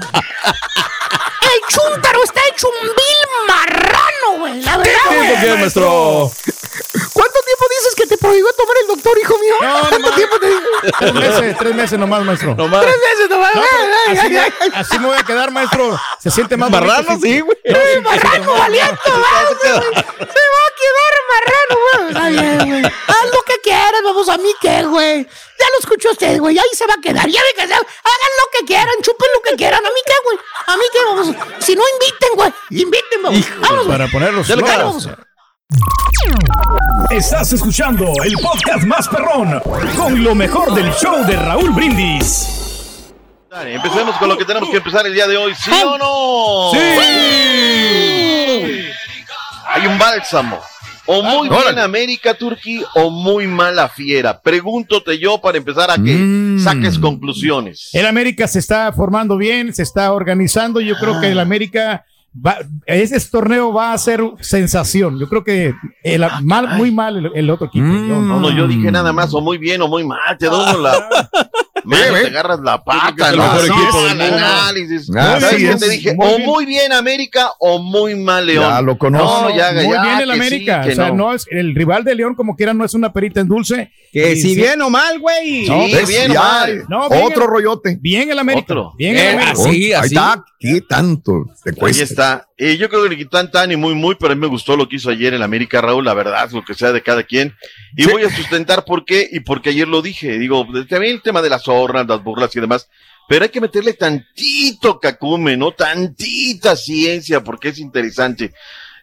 [SPEAKER 20] El chúntaro está hecho un vil marrano, güey. La verdad,
[SPEAKER 4] ¿Por
[SPEAKER 20] güey.
[SPEAKER 4] qué, maestro?
[SPEAKER 20] ¿Cuánto tiempo dices que te prohibió tomar el doctor, hijo mío?
[SPEAKER 2] No,
[SPEAKER 20] ¿Cuánto
[SPEAKER 2] nomás.
[SPEAKER 20] tiempo te dijo?
[SPEAKER 2] Tres meses, tres meses nomás, maestro.
[SPEAKER 4] No más.
[SPEAKER 20] Tres meses nomás.
[SPEAKER 2] No,
[SPEAKER 20] Ay,
[SPEAKER 2] así,
[SPEAKER 20] ay,
[SPEAKER 2] me,
[SPEAKER 20] ay, ay.
[SPEAKER 2] así me voy a quedar, maestro. Se siente más
[SPEAKER 4] Marrano, sí, güey.
[SPEAKER 2] No,
[SPEAKER 20] ¡Ay,
[SPEAKER 2] sí,
[SPEAKER 20] marrano valiente! Se va a quedar marrano, güey. Está bien, güey. Haz lo que quieras, vamos a mí qué, güey. Ya lo escuchó usted, güey. Ahí se va a quedar. Ya ve que se... Hagan lo que quieran, chupen lo que quieran. ¿A mí qué, güey? ¿A mí qué? Vamos. Si no, inviten, güey. Inviten, vamos. Vamos, güey.
[SPEAKER 2] Para ponerlos.
[SPEAKER 20] Vamos.
[SPEAKER 7] Estás escuchando el podcast más perrón con lo mejor del show de Raúl Brindis.
[SPEAKER 21] Dale, empecemos con lo que tenemos que empezar el día de hoy, ¿sí o no?
[SPEAKER 7] ¡Sí!
[SPEAKER 21] Hay un bálsamo. O muy bien América Turquí o muy mala fiera. Pregúntate yo para empezar a que
[SPEAKER 2] Mm.
[SPEAKER 21] saques conclusiones.
[SPEAKER 2] El América se está formando bien, se está organizando. Yo creo que el América, va, ese torneo va a ser sensación. Yo creo que el, mal, muy mal el, el otro equipo. Yo-
[SPEAKER 21] No, no, yo dije nada más o muy bien o muy mal. Te uno la... Mano, te agarras la pata, ¿no?
[SPEAKER 4] mejor
[SPEAKER 21] No,
[SPEAKER 4] equipo del
[SPEAKER 21] el análisis.
[SPEAKER 4] Ah,
[SPEAKER 21] ¿Sabes
[SPEAKER 4] sí
[SPEAKER 21] qué
[SPEAKER 4] es.
[SPEAKER 21] te dije?
[SPEAKER 2] Muy
[SPEAKER 21] o muy bien América o muy mal León.
[SPEAKER 22] Ya lo conozco.
[SPEAKER 21] No, ya,
[SPEAKER 2] muy
[SPEAKER 21] ya,
[SPEAKER 2] bien el
[SPEAKER 21] sí,
[SPEAKER 2] América.
[SPEAKER 21] que
[SPEAKER 2] o sea,
[SPEAKER 21] no.
[SPEAKER 2] no. es el rival de León como quiera no es una perita en dulce.
[SPEAKER 4] Que si
[SPEAKER 2] sí-
[SPEAKER 4] bien o mal, güey.
[SPEAKER 21] Sí,
[SPEAKER 2] No,
[SPEAKER 22] ¿Ves?
[SPEAKER 21] bien o
[SPEAKER 22] Ya,
[SPEAKER 21] mal.
[SPEAKER 2] No, bien
[SPEAKER 22] Otro
[SPEAKER 2] el-
[SPEAKER 22] rollote.
[SPEAKER 2] Bien el América.
[SPEAKER 21] Otro.
[SPEAKER 2] Bien
[SPEAKER 4] Eh,
[SPEAKER 2] el América.
[SPEAKER 4] así,
[SPEAKER 22] Ahí
[SPEAKER 4] así.
[SPEAKER 22] está. ¿Qué tanto te
[SPEAKER 21] Ahí
[SPEAKER 22] cuesta?
[SPEAKER 21] está. Eh, yo creo que le quitan tan y muy, muy, pero a mí me gustó lo que hizo ayer el América, Raúl, la verdad, lo que sea de cada quien. Y voy a sustentar por qué y porque ayer lo dije. Digo, también el tema de las hornas, las burlas y demás. Pero hay que meterle tantito cacume, ¿no? Tantita ciencia, porque es interesante.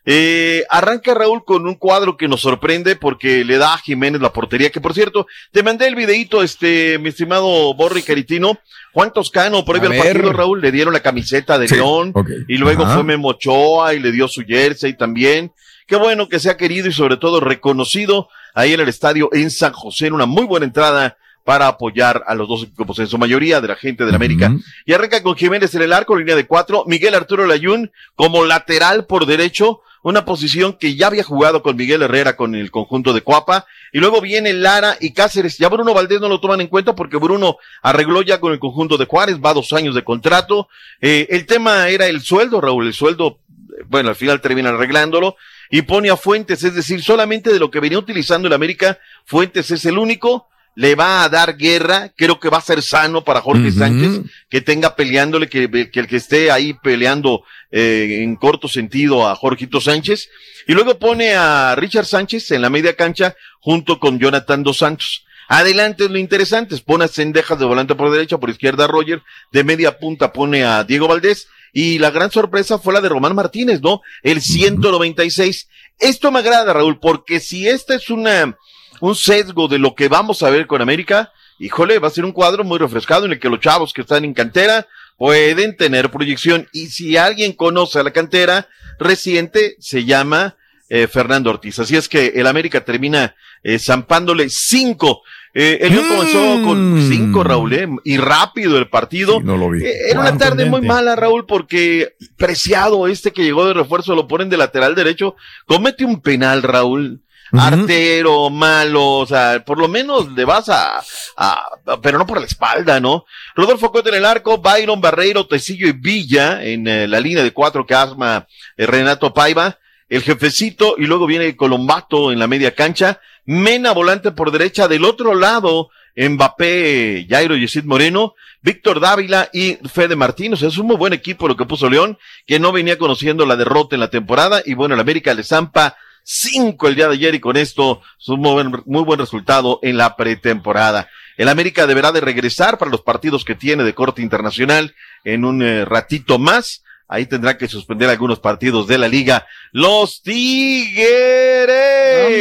[SPEAKER 21] Eh, arranca Raúl con un cuadro que nos sorprende porque le da a Jiménez la portería, que por cierto, te mandé el videito, este, mi estimado Borri Caritino, Juan Toscano, previo al partido, Raúl, le dieron la camiseta de
[SPEAKER 22] Sí,
[SPEAKER 21] León, y luego
[SPEAKER 22] Ajá.
[SPEAKER 21] fue Memo Ochoa y le dio su jersey también. Qué bueno que sea querido y sobre todo reconocido ahí en el estadio en San José, en una muy buena entrada para apoyar a los dos equipos, en su mayoría de la gente del América. Y arranca con Jiménez en el arco, línea de cuatro, Miguel Arturo Layún como lateral por derecho, una posición que ya había jugado con Miguel Herrera con el conjunto de Cuapa, y luego viene Lara y Cáceres. Ya Bruno Valdés no lo toman en cuenta porque Bruno arregló ya con el conjunto de Juárez, va dos años de contrato. Eh, el tema era el sueldo, Raúl, el sueldo, eh, bueno, al final terminan arreglándolo, y pone a Fuentes, es decir, solamente de lo que venía utilizando el América, Fuentes es el único le va a dar guerra, creo que va a ser sano para Jorge. Sánchez, que tenga peleándole, que, que el que esté ahí peleando eh, en corto sentido a Jorgito Sánchez, y luego pone a Richard Sánchez en la media cancha junto con Jonathan Dos Santos. Adelante es lo interesante, pone a Cendejas de volante por derecha, por izquierda a Roger, de media punta pone a Diego Valdés, y la gran sorpresa fue la de Román Martínez, ¿no? El 196. Esto me agrada, Raúl, porque si esta es una, un sesgo de lo que vamos a ver con América, híjole, va a ser un cuadro muy refrescado en el que los chavos que están en cantera pueden tener proyección. Y si alguien conoce a la cantera reciente, se llama eh, Fernando Ortiz. Así es que el América termina eh, zampándole cinco. Eh, el León comenzó con cinco, Raúl, eh, y rápido el partido.
[SPEAKER 22] No lo vi.
[SPEAKER 21] Eh, Era una tarde muy mala, Raúl, porque Preciado, este que llegó de refuerzo, lo ponen de lateral derecho, comete un penal, Raúl. Artero, malo, o sea, por lo menos le vas a, a- pero no por la espalda, ¿no? Rodolfo Cote en el arco, Byron Barreiro, Tecillo y Villa en eh, la línea de cuatro que eh, Renato Paiva, el jefecito, y luego viene Colombato en la media cancha, Mena volante por derecha, del otro lado, Mbappé, Jairo Yesid Moreno, Víctor Dávila y Fede Martínez. Es un muy buen equipo lo que puso León, que no venía conociendo la derrota en la temporada. Y bueno, el América le zampa cinco el día de ayer y con esto es un muy buen, muy buen resultado en la pretemporada. El América deberá de regresar para los partidos que tiene de corte internacional en un eh, ratito más. Ahí tendrá que suspender algunos partidos de la liga. Los Tigres.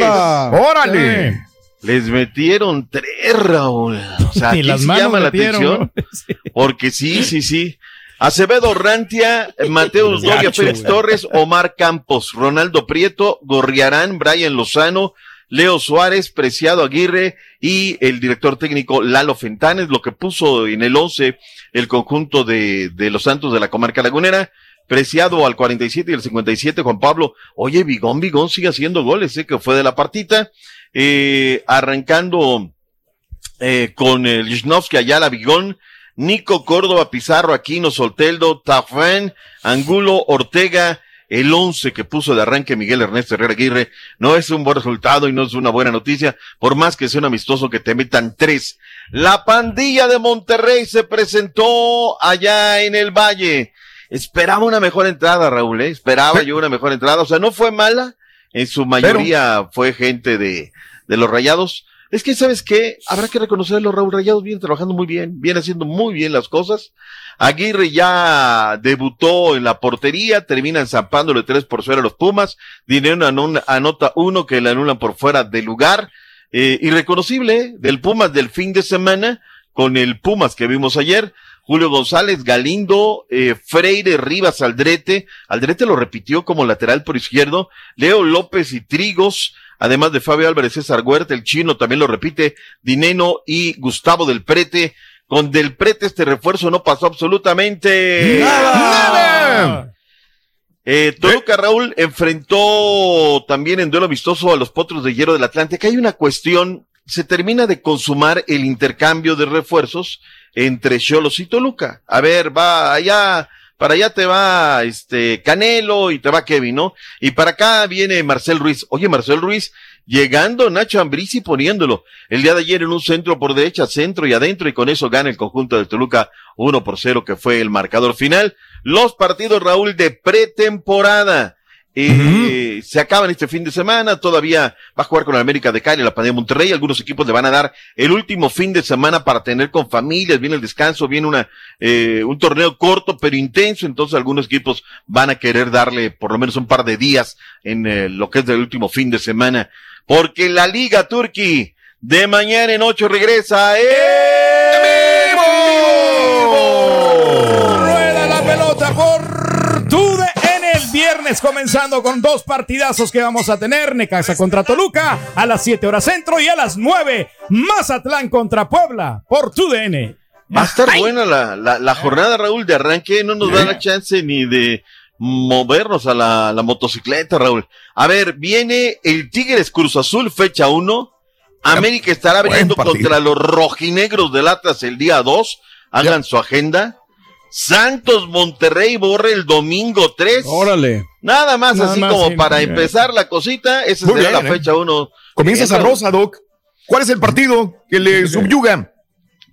[SPEAKER 22] ¡Órale!
[SPEAKER 21] Les metieron tres, Raúl. O sea, aquí
[SPEAKER 2] las manos
[SPEAKER 21] llama la
[SPEAKER 2] metieron,
[SPEAKER 21] atención. Porque sí, sí, sí. Acevedo Rantia, Mateus
[SPEAKER 22] Gacho,
[SPEAKER 21] Doria, Félix. Torres, Omar Campos, Ronaldo Prieto, Gorriarán, Brian Lozano, Leo Suárez, Preciado Aguirre y el director técnico Lalo Fentanes, lo que puso en el 11 el conjunto de, de los Santos de la comarca lagunera. Preciado al 47 y el 57, Juan Pablo. Oye, Bigón, Bigón sigue haciendo goles, ¿eh? que fue de la partita. Eh, arrancando eh, con el Lichnowsky Ayala Bigón, Nico Córdoba, Pizarro, Aquino, Solteldo, Tafán, Angulo, Ortega, el 11 que puso de arranque Miguel Ernesto Herrera Aguirre, no es un buen resultado y no es una buena noticia, por más que sea un amistoso que te metan tres. La pandilla de Monterrey se presentó allá en el Valle. Esperaba una mejor entrada, Raúl, ¿eh? esperaba yo una mejor entrada, o sea, no fue mala, en su mayoría fue gente de, de los rayados. Es que, ¿sabes qué? Habrá que reconocerlo, Raúl Rayados viene trabajando muy bien, viene haciendo muy bien las cosas. Aguirre ya debutó en la portería, terminan zampándole tres por fuera a los Pumas. Dinero anota uno que le anulan por fuera del lugar. Eh, irreconocible ¿eh? del Pumas del fin de semana con el Pumas que vimos ayer. Julio González, Galindo, eh, Freire, Rivas, Aldrete. Aldrete lo repitió como lateral por izquierdo. Leo López y Trigos, además de Fabio Álvarez, César Huerta, el chino también lo repite. Dineno y Gustavo del Prete. Con Del Prete este refuerzo no pasó absolutamente
[SPEAKER 22] ¡Nada!
[SPEAKER 21] eh, Toluca Raúl enfrentó también en duelo amistoso a los potros de hierro del Atlántico. Hay una cuestión, se termina de consumar el intercambio de refuerzos entre Cholos y Toluca. A ver, va allá, para allá te va este Canelo y te va Kevin, ¿no? Y para acá viene Marcel Ruiz. Oye, Marcel Ruiz, llegando Nacho Ambriz y poniéndolo. El día de ayer en un centro por derecha, centro y adentro, y con eso gana el conjunto de Toluca 1 por 0, que fue el marcador final. Los partidos, Raúl, de pretemporada. Eh, Se acaban este fin de semana, todavía va a jugar con el América de Cali, la Pandemia de Monterrey, algunos equipos le van a dar el último fin de semana para tener con familias, viene el descanso, viene una, eh, un torneo corto pero intenso, entonces algunos equipos van a querer darle por lo menos un par de días en eh, lo que es del último fin de semana, porque la Liga Turquí de mañana en ocho regresa en
[SPEAKER 2] comenzando con dos partidazos que vamos a tener. Necaxa contra Toluca a las 7 horas centro y a las 9 Mazatlán contra Puebla por TUDN.
[SPEAKER 21] Va a estar buena la, la, la jornada, Raúl, de arranque. No nos da la chance ni de movernos a la, la motocicleta, Raúl. A ver, viene el Tigres Cruz Azul, fecha 1. América estará abriendo contra los rojinegros del Atlas el día 2. Hagan su agenda. Santos Monterrey borre el domingo 3.
[SPEAKER 4] Órale.
[SPEAKER 21] Nada más
[SPEAKER 22] Nada
[SPEAKER 21] así
[SPEAKER 22] más,
[SPEAKER 21] como
[SPEAKER 22] sí.
[SPEAKER 21] para
[SPEAKER 22] Bien.
[SPEAKER 21] empezar la cosita. Esa será
[SPEAKER 22] bien,
[SPEAKER 21] la
[SPEAKER 22] ¿eh?
[SPEAKER 21] fecha 1.
[SPEAKER 22] Comienza sabrosa, Doc.
[SPEAKER 1] ¿Cuál es el partido que le subyuga?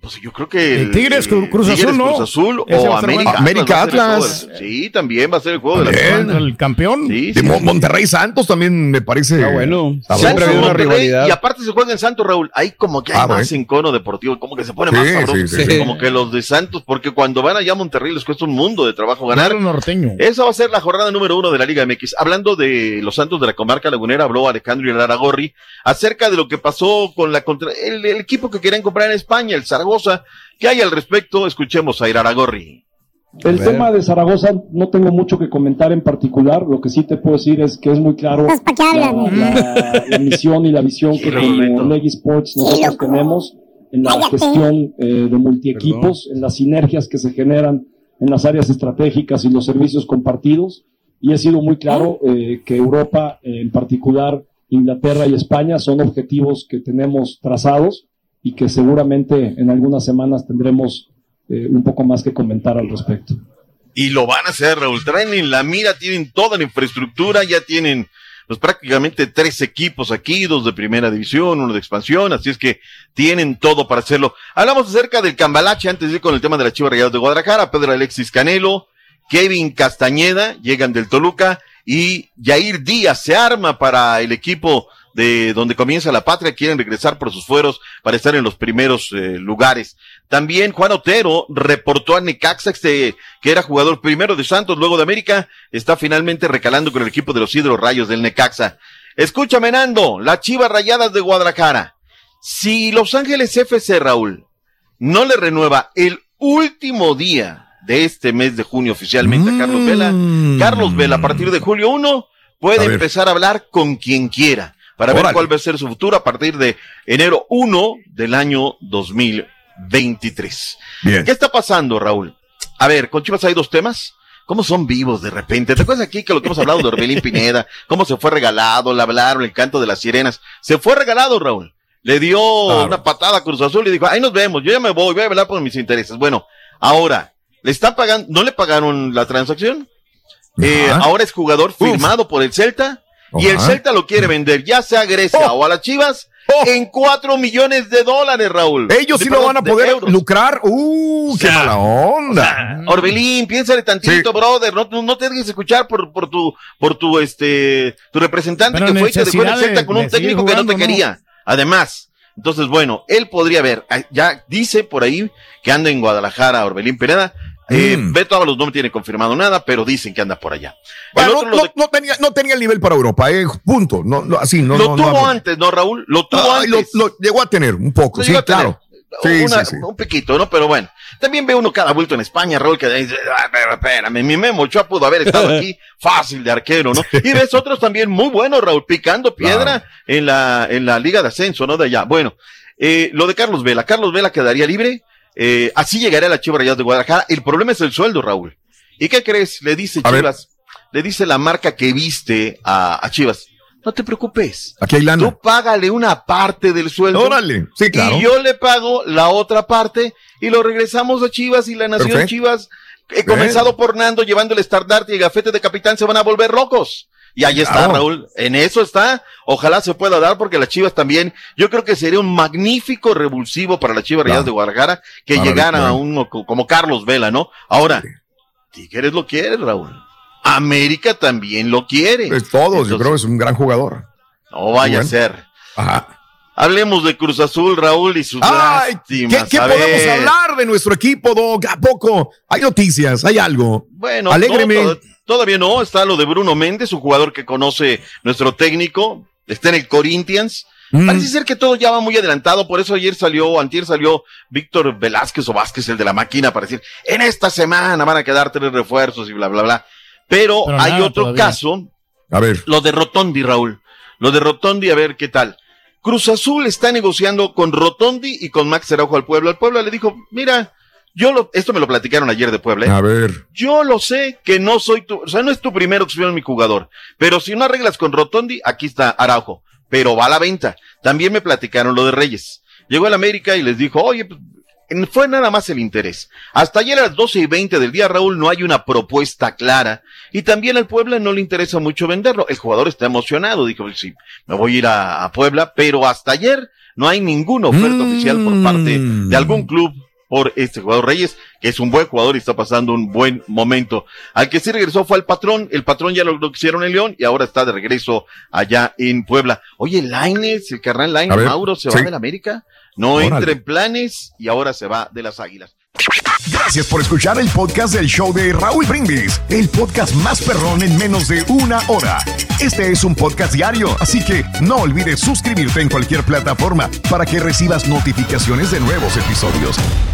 [SPEAKER 21] Pues yo creo que
[SPEAKER 2] El Tigres, Cru- Cruz
[SPEAKER 21] Tigres,
[SPEAKER 2] Azul, ¿no?
[SPEAKER 21] Cruz Azul o América,
[SPEAKER 1] Atlas.
[SPEAKER 21] de la- Sí, también va a ser el juego de la semana.
[SPEAKER 2] El campeón.
[SPEAKER 21] Sí,
[SPEAKER 1] De
[SPEAKER 21] sí, sí.
[SPEAKER 1] Monterrey Santos también me parece.
[SPEAKER 4] Está bueno.
[SPEAKER 1] Está
[SPEAKER 4] Siempre ha
[SPEAKER 21] Santos,
[SPEAKER 4] habido una rivalidad.
[SPEAKER 21] Y aparte se juega en Santos, Raúl. Ahí como que hay
[SPEAKER 1] Ah,
[SPEAKER 21] más
[SPEAKER 1] bueno.
[SPEAKER 21] encono deportivo, como que se pone
[SPEAKER 1] Sí,
[SPEAKER 21] más sabroso.
[SPEAKER 1] sí, sí, sí.
[SPEAKER 21] Como que los de Santos, porque cuando van allá a Monterrey les cuesta un mundo de trabajo ganar.
[SPEAKER 2] Norteño.
[SPEAKER 21] Esa va a ser la jornada número uno de la Liga MX. Hablando de los Santos de la comarca lagunera, habló Alejandro Iraragorri acerca de lo que pasó con la contra el, el equipo que querían comprar en España, el Zaragoza. ¿Qué hay al respecto? Escuchemos a Iraragorri.
[SPEAKER 23] El tema de Zaragoza no tengo mucho que comentar en particular. Lo que sí te puedo decir es que es muy claro
[SPEAKER 13] Pues,
[SPEAKER 23] la, la- la misión y la visión que como Leg Sports nosotros tenemos en la gestión eh, de multiequipos, en las sinergias que se generan en las áreas estratégicas y los servicios compartidos. Y he sido muy claro eh, que Europa, eh, en particular Inglaterra y España, son objetivos que tenemos trazados y que seguramente en algunas semanas tendremos eh, un poco más que comentar al respecto.
[SPEAKER 21] Y lo van a hacer, Raúl. Traen en la mira, tienen toda la infraestructura, ya tienen pues prácticamente tres equipos aquí, dos de primera división, uno de expansión, así es que tienen todo para hacerlo. Hablamos acerca del Cambalache antes de ir con el tema de las Chivas Rayadas de Guadalajara, Pedro Alexis Canelo, Kevin Castañeda, llegan del Toluca y Jair Díaz se arma para el equipo de donde comienza la patria, quieren regresar por sus fueros para estar en los primeros eh, lugares. También Juan Otero reportó a Necaxa, este, que era jugador primero de Santos, luego de América, está finalmente recalando con el equipo de los Hidro Rayos del Necaxa. Escúchame, Nando, las Chivas Rayadas de Guadalajara. Si Los Ángeles FC, Raúl, no le renueva el último día de este mes de junio oficialmente a Carlos Vela, Carlos Vela a partir de julio 1 puede
[SPEAKER 1] A
[SPEAKER 21] empezar a hablar con quien quiera para ver cuál va a ser su futuro a partir de enero 1 del año 2023.
[SPEAKER 1] Bien.
[SPEAKER 21] ¿Qué está pasando, Raúl? A ver, con Chivas hay dos temas. ¿Cómo son vivos de repente? ¿Te acuerdas aquí que lo que hemos hablado de Orbelín Pineda? ¿Cómo se fue regalado? Le hablaron, el canto de las sirenas. Se fue regalado, Raúl. Le dio una patada a Cruz Azul y dijo, ahí nos vemos, yo ya me voy, voy a hablar por mis intereses. Bueno, ahora, ¿le está pagando, no le pagaron la transacción? Eh, ahora es jugador firmado por el Celta y el. Celta lo quiere vender, ya sea a Grecia
[SPEAKER 1] Oh.
[SPEAKER 21] o a las Chivas, en cuatro millones de dólares, Raúl.
[SPEAKER 1] Ellos sí
[SPEAKER 21] De-
[SPEAKER 1] lo
[SPEAKER 21] perdón,
[SPEAKER 1] van a
[SPEAKER 21] de
[SPEAKER 1] poder lucrar. ¡Uh! ¡Qué mala onda!
[SPEAKER 21] Orbelín, piénsale tantito, brother. No, no te dejes escuchar por, por tu, por tu, este, tu representante
[SPEAKER 2] Pero
[SPEAKER 21] que fue y te dejó en el Celta con un técnico que no te
[SPEAKER 2] ¿no?
[SPEAKER 21] quería. Además, entonces, bueno, él podría ver, ah, ya dice por ahí que anda en Guadalajara, Orbelín Pereda. Eh, Beto Ábalos no me tiene confirmado nada, pero dicen que anda por allá.
[SPEAKER 1] Bueno,
[SPEAKER 21] otro,
[SPEAKER 1] no,
[SPEAKER 21] lo, de-
[SPEAKER 1] no tenía, no tenía el nivel para Europa, eh, punto. No, no, así, no,
[SPEAKER 21] lo
[SPEAKER 1] no,
[SPEAKER 21] tuvo antes, ¿no, Raúl? Lo tuvo
[SPEAKER 1] lo,
[SPEAKER 21] antes.
[SPEAKER 1] lo llegó a tener un poco, sí, claro. Sí,
[SPEAKER 21] Una-
[SPEAKER 1] sí, sí.
[SPEAKER 21] Un piquito, ¿no? Pero bueno. También ve uno cada vuelto en España, Raúl, que dice, "Ah, pero espérame, mi Memo Ochoa pudo haber estado aquí fácil de arquero, ¿no? Y ves otros también muy buenos, Raúl, picando piedra en la, en la Liga de Ascenso, ¿no? De allá. Bueno, eh, lo de Carlos Vela. Carlos Vela quedaría libre. Eh, así llegaría a la Chivas Rayadas de Guadalajara. El problema es el sueldo, Raúl. ¿Y qué crees? Le dice
[SPEAKER 1] A ver.
[SPEAKER 21] Chivas, le dice la marca que viste a, a Chivas. No te preocupes.
[SPEAKER 1] Aquí hay lana.
[SPEAKER 21] Tú págale una parte del sueldo.
[SPEAKER 1] Órale, sí, claro.
[SPEAKER 21] Y yo le pago la otra parte y lo regresamos a Chivas y la nación. Chivas, eh, comenzado por Nando, llevando el estandarte y el gafete de capitán, se van a volver locos. Y ahí está,
[SPEAKER 1] Claro.
[SPEAKER 21] Raúl. En eso está. Ojalá se pueda dar porque las Chivas también, yo creo que sería un magnífico revulsivo para las Chivas Rayadas de Guadalajara que
[SPEAKER 1] Claro,
[SPEAKER 21] llegara
[SPEAKER 1] claro.
[SPEAKER 21] a uno co- como Carlos Vela, ¿no? Ahora, Tigres lo quiere, Raúl. América también lo quiere.
[SPEAKER 1] Todos, yo creo que es un gran jugador.
[SPEAKER 21] No vaya
[SPEAKER 1] Bueno.
[SPEAKER 21] a ser.
[SPEAKER 1] Ajá.
[SPEAKER 21] Hablemos de Cruz Azul, Raúl, y sus
[SPEAKER 1] Ay, ¿qué,
[SPEAKER 21] lástimas.
[SPEAKER 1] qué podemos hablar de nuestro equipo, Doc? ¿A poco? Hay noticias, hay algo.
[SPEAKER 21] Bueno,
[SPEAKER 1] Alégreme.
[SPEAKER 21] no, to- todavía no. Está lo de Bruno Méndez, un jugador que conoce nuestro técnico. Está en el Corinthians.
[SPEAKER 1] Mm.
[SPEAKER 21] Parece ser que todo ya va muy adelantado, por eso ayer salió, antier salió Víctor Velázquez o Vázquez, el de la máquina, para decir, en esta semana van a quedar tres refuerzos y bla, bla, bla. Pero,
[SPEAKER 2] Pero
[SPEAKER 21] hay
[SPEAKER 2] nada
[SPEAKER 21] otro
[SPEAKER 2] todavía.
[SPEAKER 21] caso,
[SPEAKER 1] A ver.
[SPEAKER 21] lo de Rotondi, Raúl. Lo de Rotondi, a ver qué tal. Cruz Azul está negociando con Rotondi y con Max Araujo al pueblo. Al pueblo le dijo, mira, yo lo, esto me lo platicaron ayer de Puebla. ¿eh?
[SPEAKER 1] A ver.
[SPEAKER 21] Yo lo sé que no soy tu, o sea, no es tu primera opción mi jugador, pero si no arreglas con Rotondi, aquí está Araujo, pero va a la venta. También me platicaron lo de Reyes. Llegó al América y les dijo, oye, pues, fue nada más el interés. Hasta ayer a las 12 y 20 del día, Raúl, no hay una propuesta clara. Y también al Puebla no le interesa mucho venderlo. El jugador está emocionado. Dijo, "Pues sí, me voy a ir a, a Puebla. Pero hasta ayer no hay ninguna oferta oficial por parte de algún club por este jugador Reyes, que es un buen jugador y está pasando un buen momento. Al que sí regresó fue al patrón, el patrón ya lo, lo quisieron en León y ahora está de regreso allá en Puebla. Oye, Laines, el carnal Laines, Mauro, se
[SPEAKER 1] sí.
[SPEAKER 21] va del América, no
[SPEAKER 1] Órale.
[SPEAKER 21] entra en planes y ahora se va de las Águilas.
[SPEAKER 1] Gracias por escuchar el podcast del show de Raúl Brindis, el podcast más perrón en menos de una hora. Este es un podcast diario, así que no olvides suscribirte en cualquier plataforma para que recibas notificaciones de nuevos episodios.